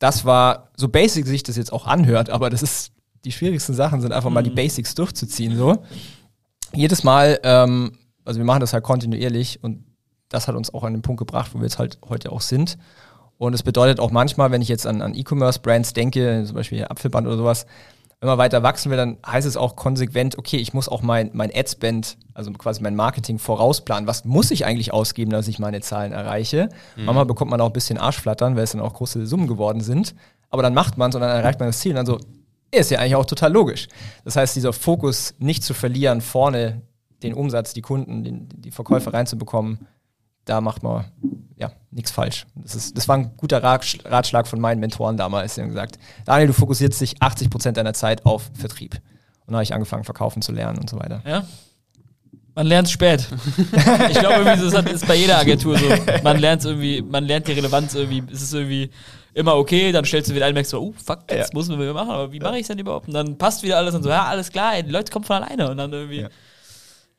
Das war, so basic sich das jetzt auch anhört, aber das ist, die schwierigsten Sachen sind einfach mal die Basics durchzuziehen. So. Jedes Mal, ähm, also wir machen das halt kontinuierlich und das hat uns auch an den Punkt gebracht, wo wir jetzt halt heute auch sind. Und es bedeutet auch manchmal, wenn ich jetzt an, an E-Commerce-Brands denke, zum Beispiel Apfelband oder sowas, wenn man weiter wachsen will, dann heißt es auch konsequent, okay, ich muss auch mein, mein Ad-Spend, also quasi mein Marketing vorausplanen. Was muss ich eigentlich ausgeben, dass ich meine Zahlen erreiche? Mhm. Manchmal bekommt man auch ein bisschen Arschflattern, weil es dann auch große Summen geworden sind. Aber dann macht man es und dann erreicht man das Ziel und dann so, ist ja eigentlich auch total logisch. Das heißt, dieser Fokus nicht zu verlieren, vorne den Umsatz, die Kunden, den, die Verkäufer reinzubekommen, da macht man ja nichts falsch. Das, ist, das war ein guter Ratschlag von meinen Mentoren damals. Die haben gesagt, Daniel, du fokussierst dich 80 Prozent deiner Zeit auf Vertrieb. Und dann habe ich angefangen, verkaufen zu lernen und so weiter.
Ja. Man lernt es spät. ich glaube, das ist bei jeder Agentur so. Man lernt irgendwie, man lernt die Relevanz irgendwie. Es ist irgendwie immer okay, dann stellst du wieder ein und merkst so, oh fuck, das ja. muss man wieder machen, aber wie mache ich es denn überhaupt? Und dann passt wieder alles und so, ja, alles klar, ey, die Leute kommen von alleine und dann irgendwie. Ja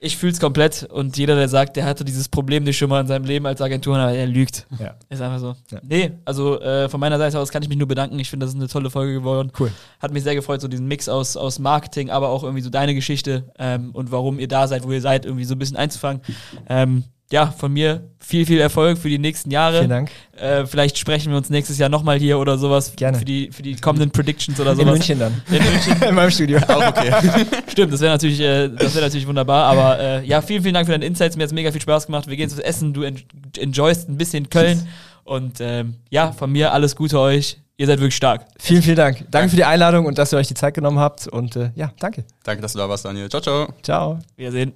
ich fühle es komplett und jeder, der sagt, der hatte dieses Problem nicht schon mal in seinem Leben als Agentur, der lügt. Ja. Ist einfach so. Ja. Nee, also äh, von meiner Seite aus kann ich mich nur bedanken. Ich finde, das ist eine tolle Folge geworden.
Cool.
Hat mich sehr gefreut, so diesen Mix aus, aus Marketing, aber auch irgendwie so deine Geschichte ähm, und warum ihr da seid, wo ihr seid, irgendwie so ein bisschen einzufangen. Ähm, ja, von mir viel, viel Erfolg für die nächsten Jahre.
Vielen Dank.
Äh, vielleicht sprechen wir uns nächstes Jahr nochmal hier oder sowas.
Gerne.
Für die, für die kommenden Predictions oder sowas.
In München dann.
In München.
In meinem Studio.
Auch okay. Stimmt, das wäre natürlich, äh, das wär natürlich wunderbar. Aber äh, ja, vielen, vielen Dank für deine Insights. Mir hat es mega viel Spaß gemacht. Wir gehen jetzt essen. Du en enjoyst ein bisschen Köln. Und ähm, ja, von mir alles Gute euch. Ihr seid wirklich stark.
Vielen, vielen Dank. Danke für die Einladung und dass ihr euch die Zeit genommen habt. Und äh, ja, danke.
Danke, dass du da warst, Daniel. Ciao, ciao.
Ciao.
Wiedersehen.